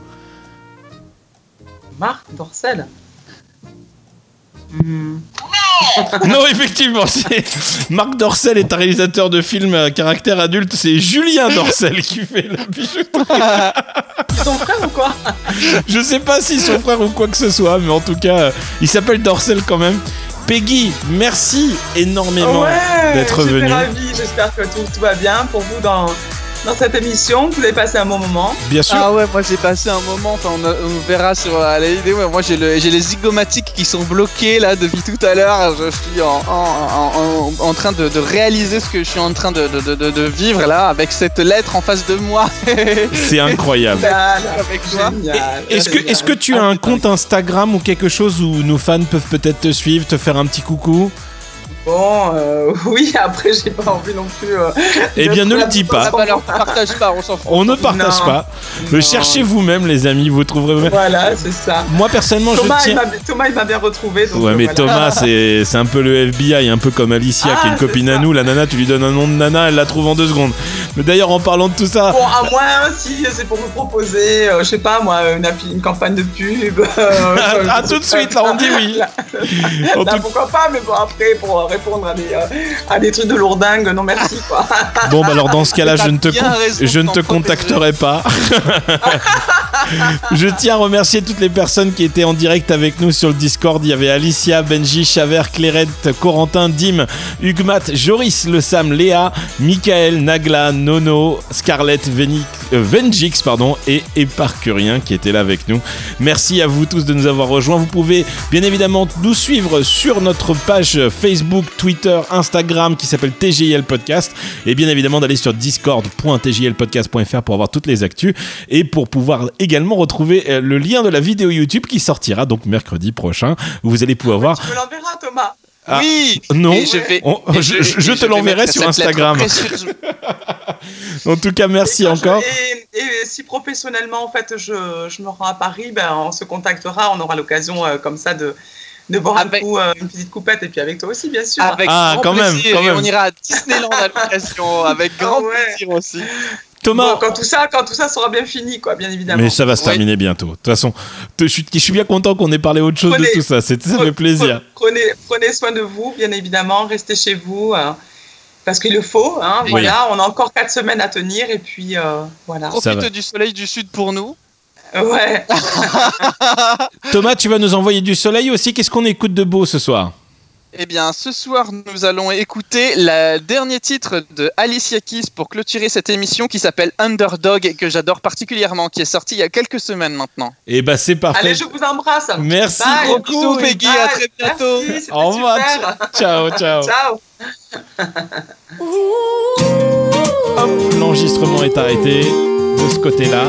Marc Dorcel? Hmm. non, effectivement, Marc Dorcel est un réalisateur de films à caractère adulte. C'est Julien Dorcel qui fait la bijouterie. Son frère ou quoi? Je sais pas si son frère ou quoi que ce soit, mais en tout cas, il s'appelle Dorcel quand même. Peggy, merci énormément d'être venue. J'espère que tout, va bien pour vous dans, dans cette émission. Vous avez passé un bon moment. Bien sûr. Ah ouais, moi j'ai passé un moment. Enfin, on, verra sur la vidéo. moi j'ai le, les zygomatiques qui sont bloqués là depuis tout à l'heure. Je suis en, en, en, train de, de, réaliser ce que je suis en train de, de, vivre là avec cette lettre en face de moi. C'est incroyable. Est-ce que, est que tu as un compte Instagram ou quelque chose où nos fans peuvent peut-être te suivre, te faire un petit coucou? Bon, euh, oui, après, j'ai pas envie non plus. Euh, eh bien, ne le dis pas. Ah bah partage pas, on s'en fout. On ne partage pas. Le cherchez vous-même, les amis, vous trouverez vous-même. Voilà, c'est ça. Moi, personnellement, Thomas, je tiens. Thomas, il m'a bien retrouvé. ouais, mais Thomas, c'est un peu le FBI, un peu comme Alicia, qui est une ah, copine à nous. La nana, tu lui donnes un nom de nana, elle la trouve en deux secondes. Mais d'ailleurs, en parlant de tout ça. Bon, à moins, si c'est pour vous proposer, euh, je sais pas, moi, une, une campagne de pub. ah, tout de suite, là, on dit oui. Pourquoi pas, mais bon, après, pour répondre à des à des trucs de lourdingue, non merci quoi. Bon, bah alors dans ce cas-là, je ne te, je ne te contacterai pas. je tiens à remercier toutes les personnes qui étaient en direct avec nous sur le Discord. Il y avait Alicia, Benji, Chaver, Clairette, Corentin, Dim, Hugmat, Joris, Le Sam, Léa, Michael, Nagla, Nono, Scarlett, Venix, euh, Venjix pardon, et Éparcurien qui étaient là avec nous. Merci à vous tous de nous avoir rejoints. Vous pouvez bien évidemment nous suivre sur notre page Facebook, Twitter, Instagram qui s'appelle TGIL Podcast et bien évidemment d'aller sur discord.tjlpodcast.fr pour avoir toutes les actus et pour pouvoir également retrouver euh, le lien de la vidéo YouTube qui sortira donc mercredi prochain. Vous allez pouvoir voir. Tu me l'enverras Thomas. Ah, oui. Non. je, te l'enverrai sur Instagram. en tout cas, merci encore. Et, si professionnellement, en fait, je, me rends à Paris, ben, on se contactera. On aura l'occasion euh, comme ça de de boire un coup euh, une petite coupette et puis avec toi aussi bien sûr. Avec ah quand même, quand même. On ira à Disneyland à l'occasion avec ah grand plaisir aussi. Thomas, quand tout ça, quand tout ça sera bien fini, quoi, bien évidemment. Mais ça va se terminer bientôt. De toute façon, je suis, je suis bien content qu'on ait parlé autre chose de tout ça. Ça fait plaisir. Prenez, prenez soin de vous, bien évidemment. Restez chez vous. Hein, parce qu'il le faut. Hein, voilà, on a encore quatre semaines à tenir et puis euh, voilà. Profite du soleil du sud pour nous. Ouais. Thomas, tu vas nous envoyer du soleil aussi. Qu'est-ce qu'on écoute de beau ce soir? Eh bien, ce soir, nous allons écouter le dernier titre de Alicia Keys pour clôturer cette émission qui s'appelle Underdog et que j'adore particulièrement, qui est sorti il y a quelques semaines maintenant. Et eh ben, c'est parfait. Allez, je vous embrasse. Merci beaucoup, Peggy. À très bientôt. Au revoir. Ciao, ciao. Ciao. l'enregistrement est arrêté de ce côté-là.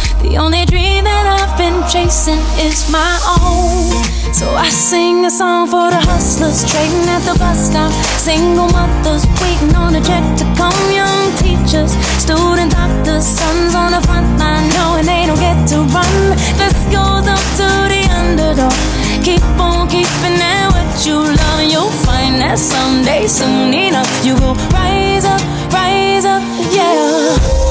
The only dream that I've been chasing is my own. So I sing a song for the hustlers trading at the bus stop. Single mothers waiting on a check to come. Young teachers, student doctors, sons on the front line knowing they don't get to run. This goes up to the underdog. Keep on keeping it what you love, and you'll find that someday, soon enough, you will rise up, rise up, yeah.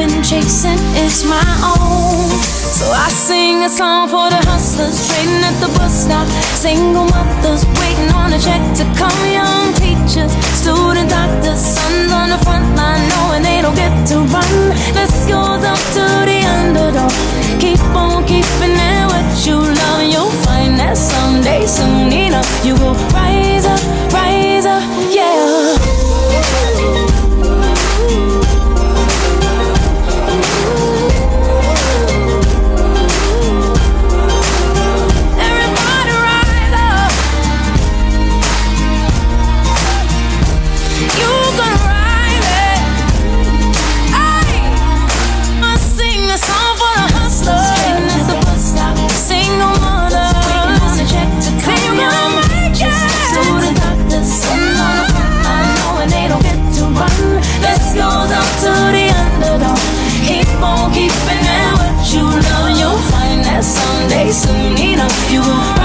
been chasing is my own. So I sing a song for the hustlers trading at the bus stop. Single mothers waiting on a check to come. Young teachers, student doctors, sons on the front line knowing they don't get to run. This goes up to the underdog. Keep on keeping it what you love. You'll find that someday, soon enough, you will rise up, rise up, yeah. someday soon enough. You will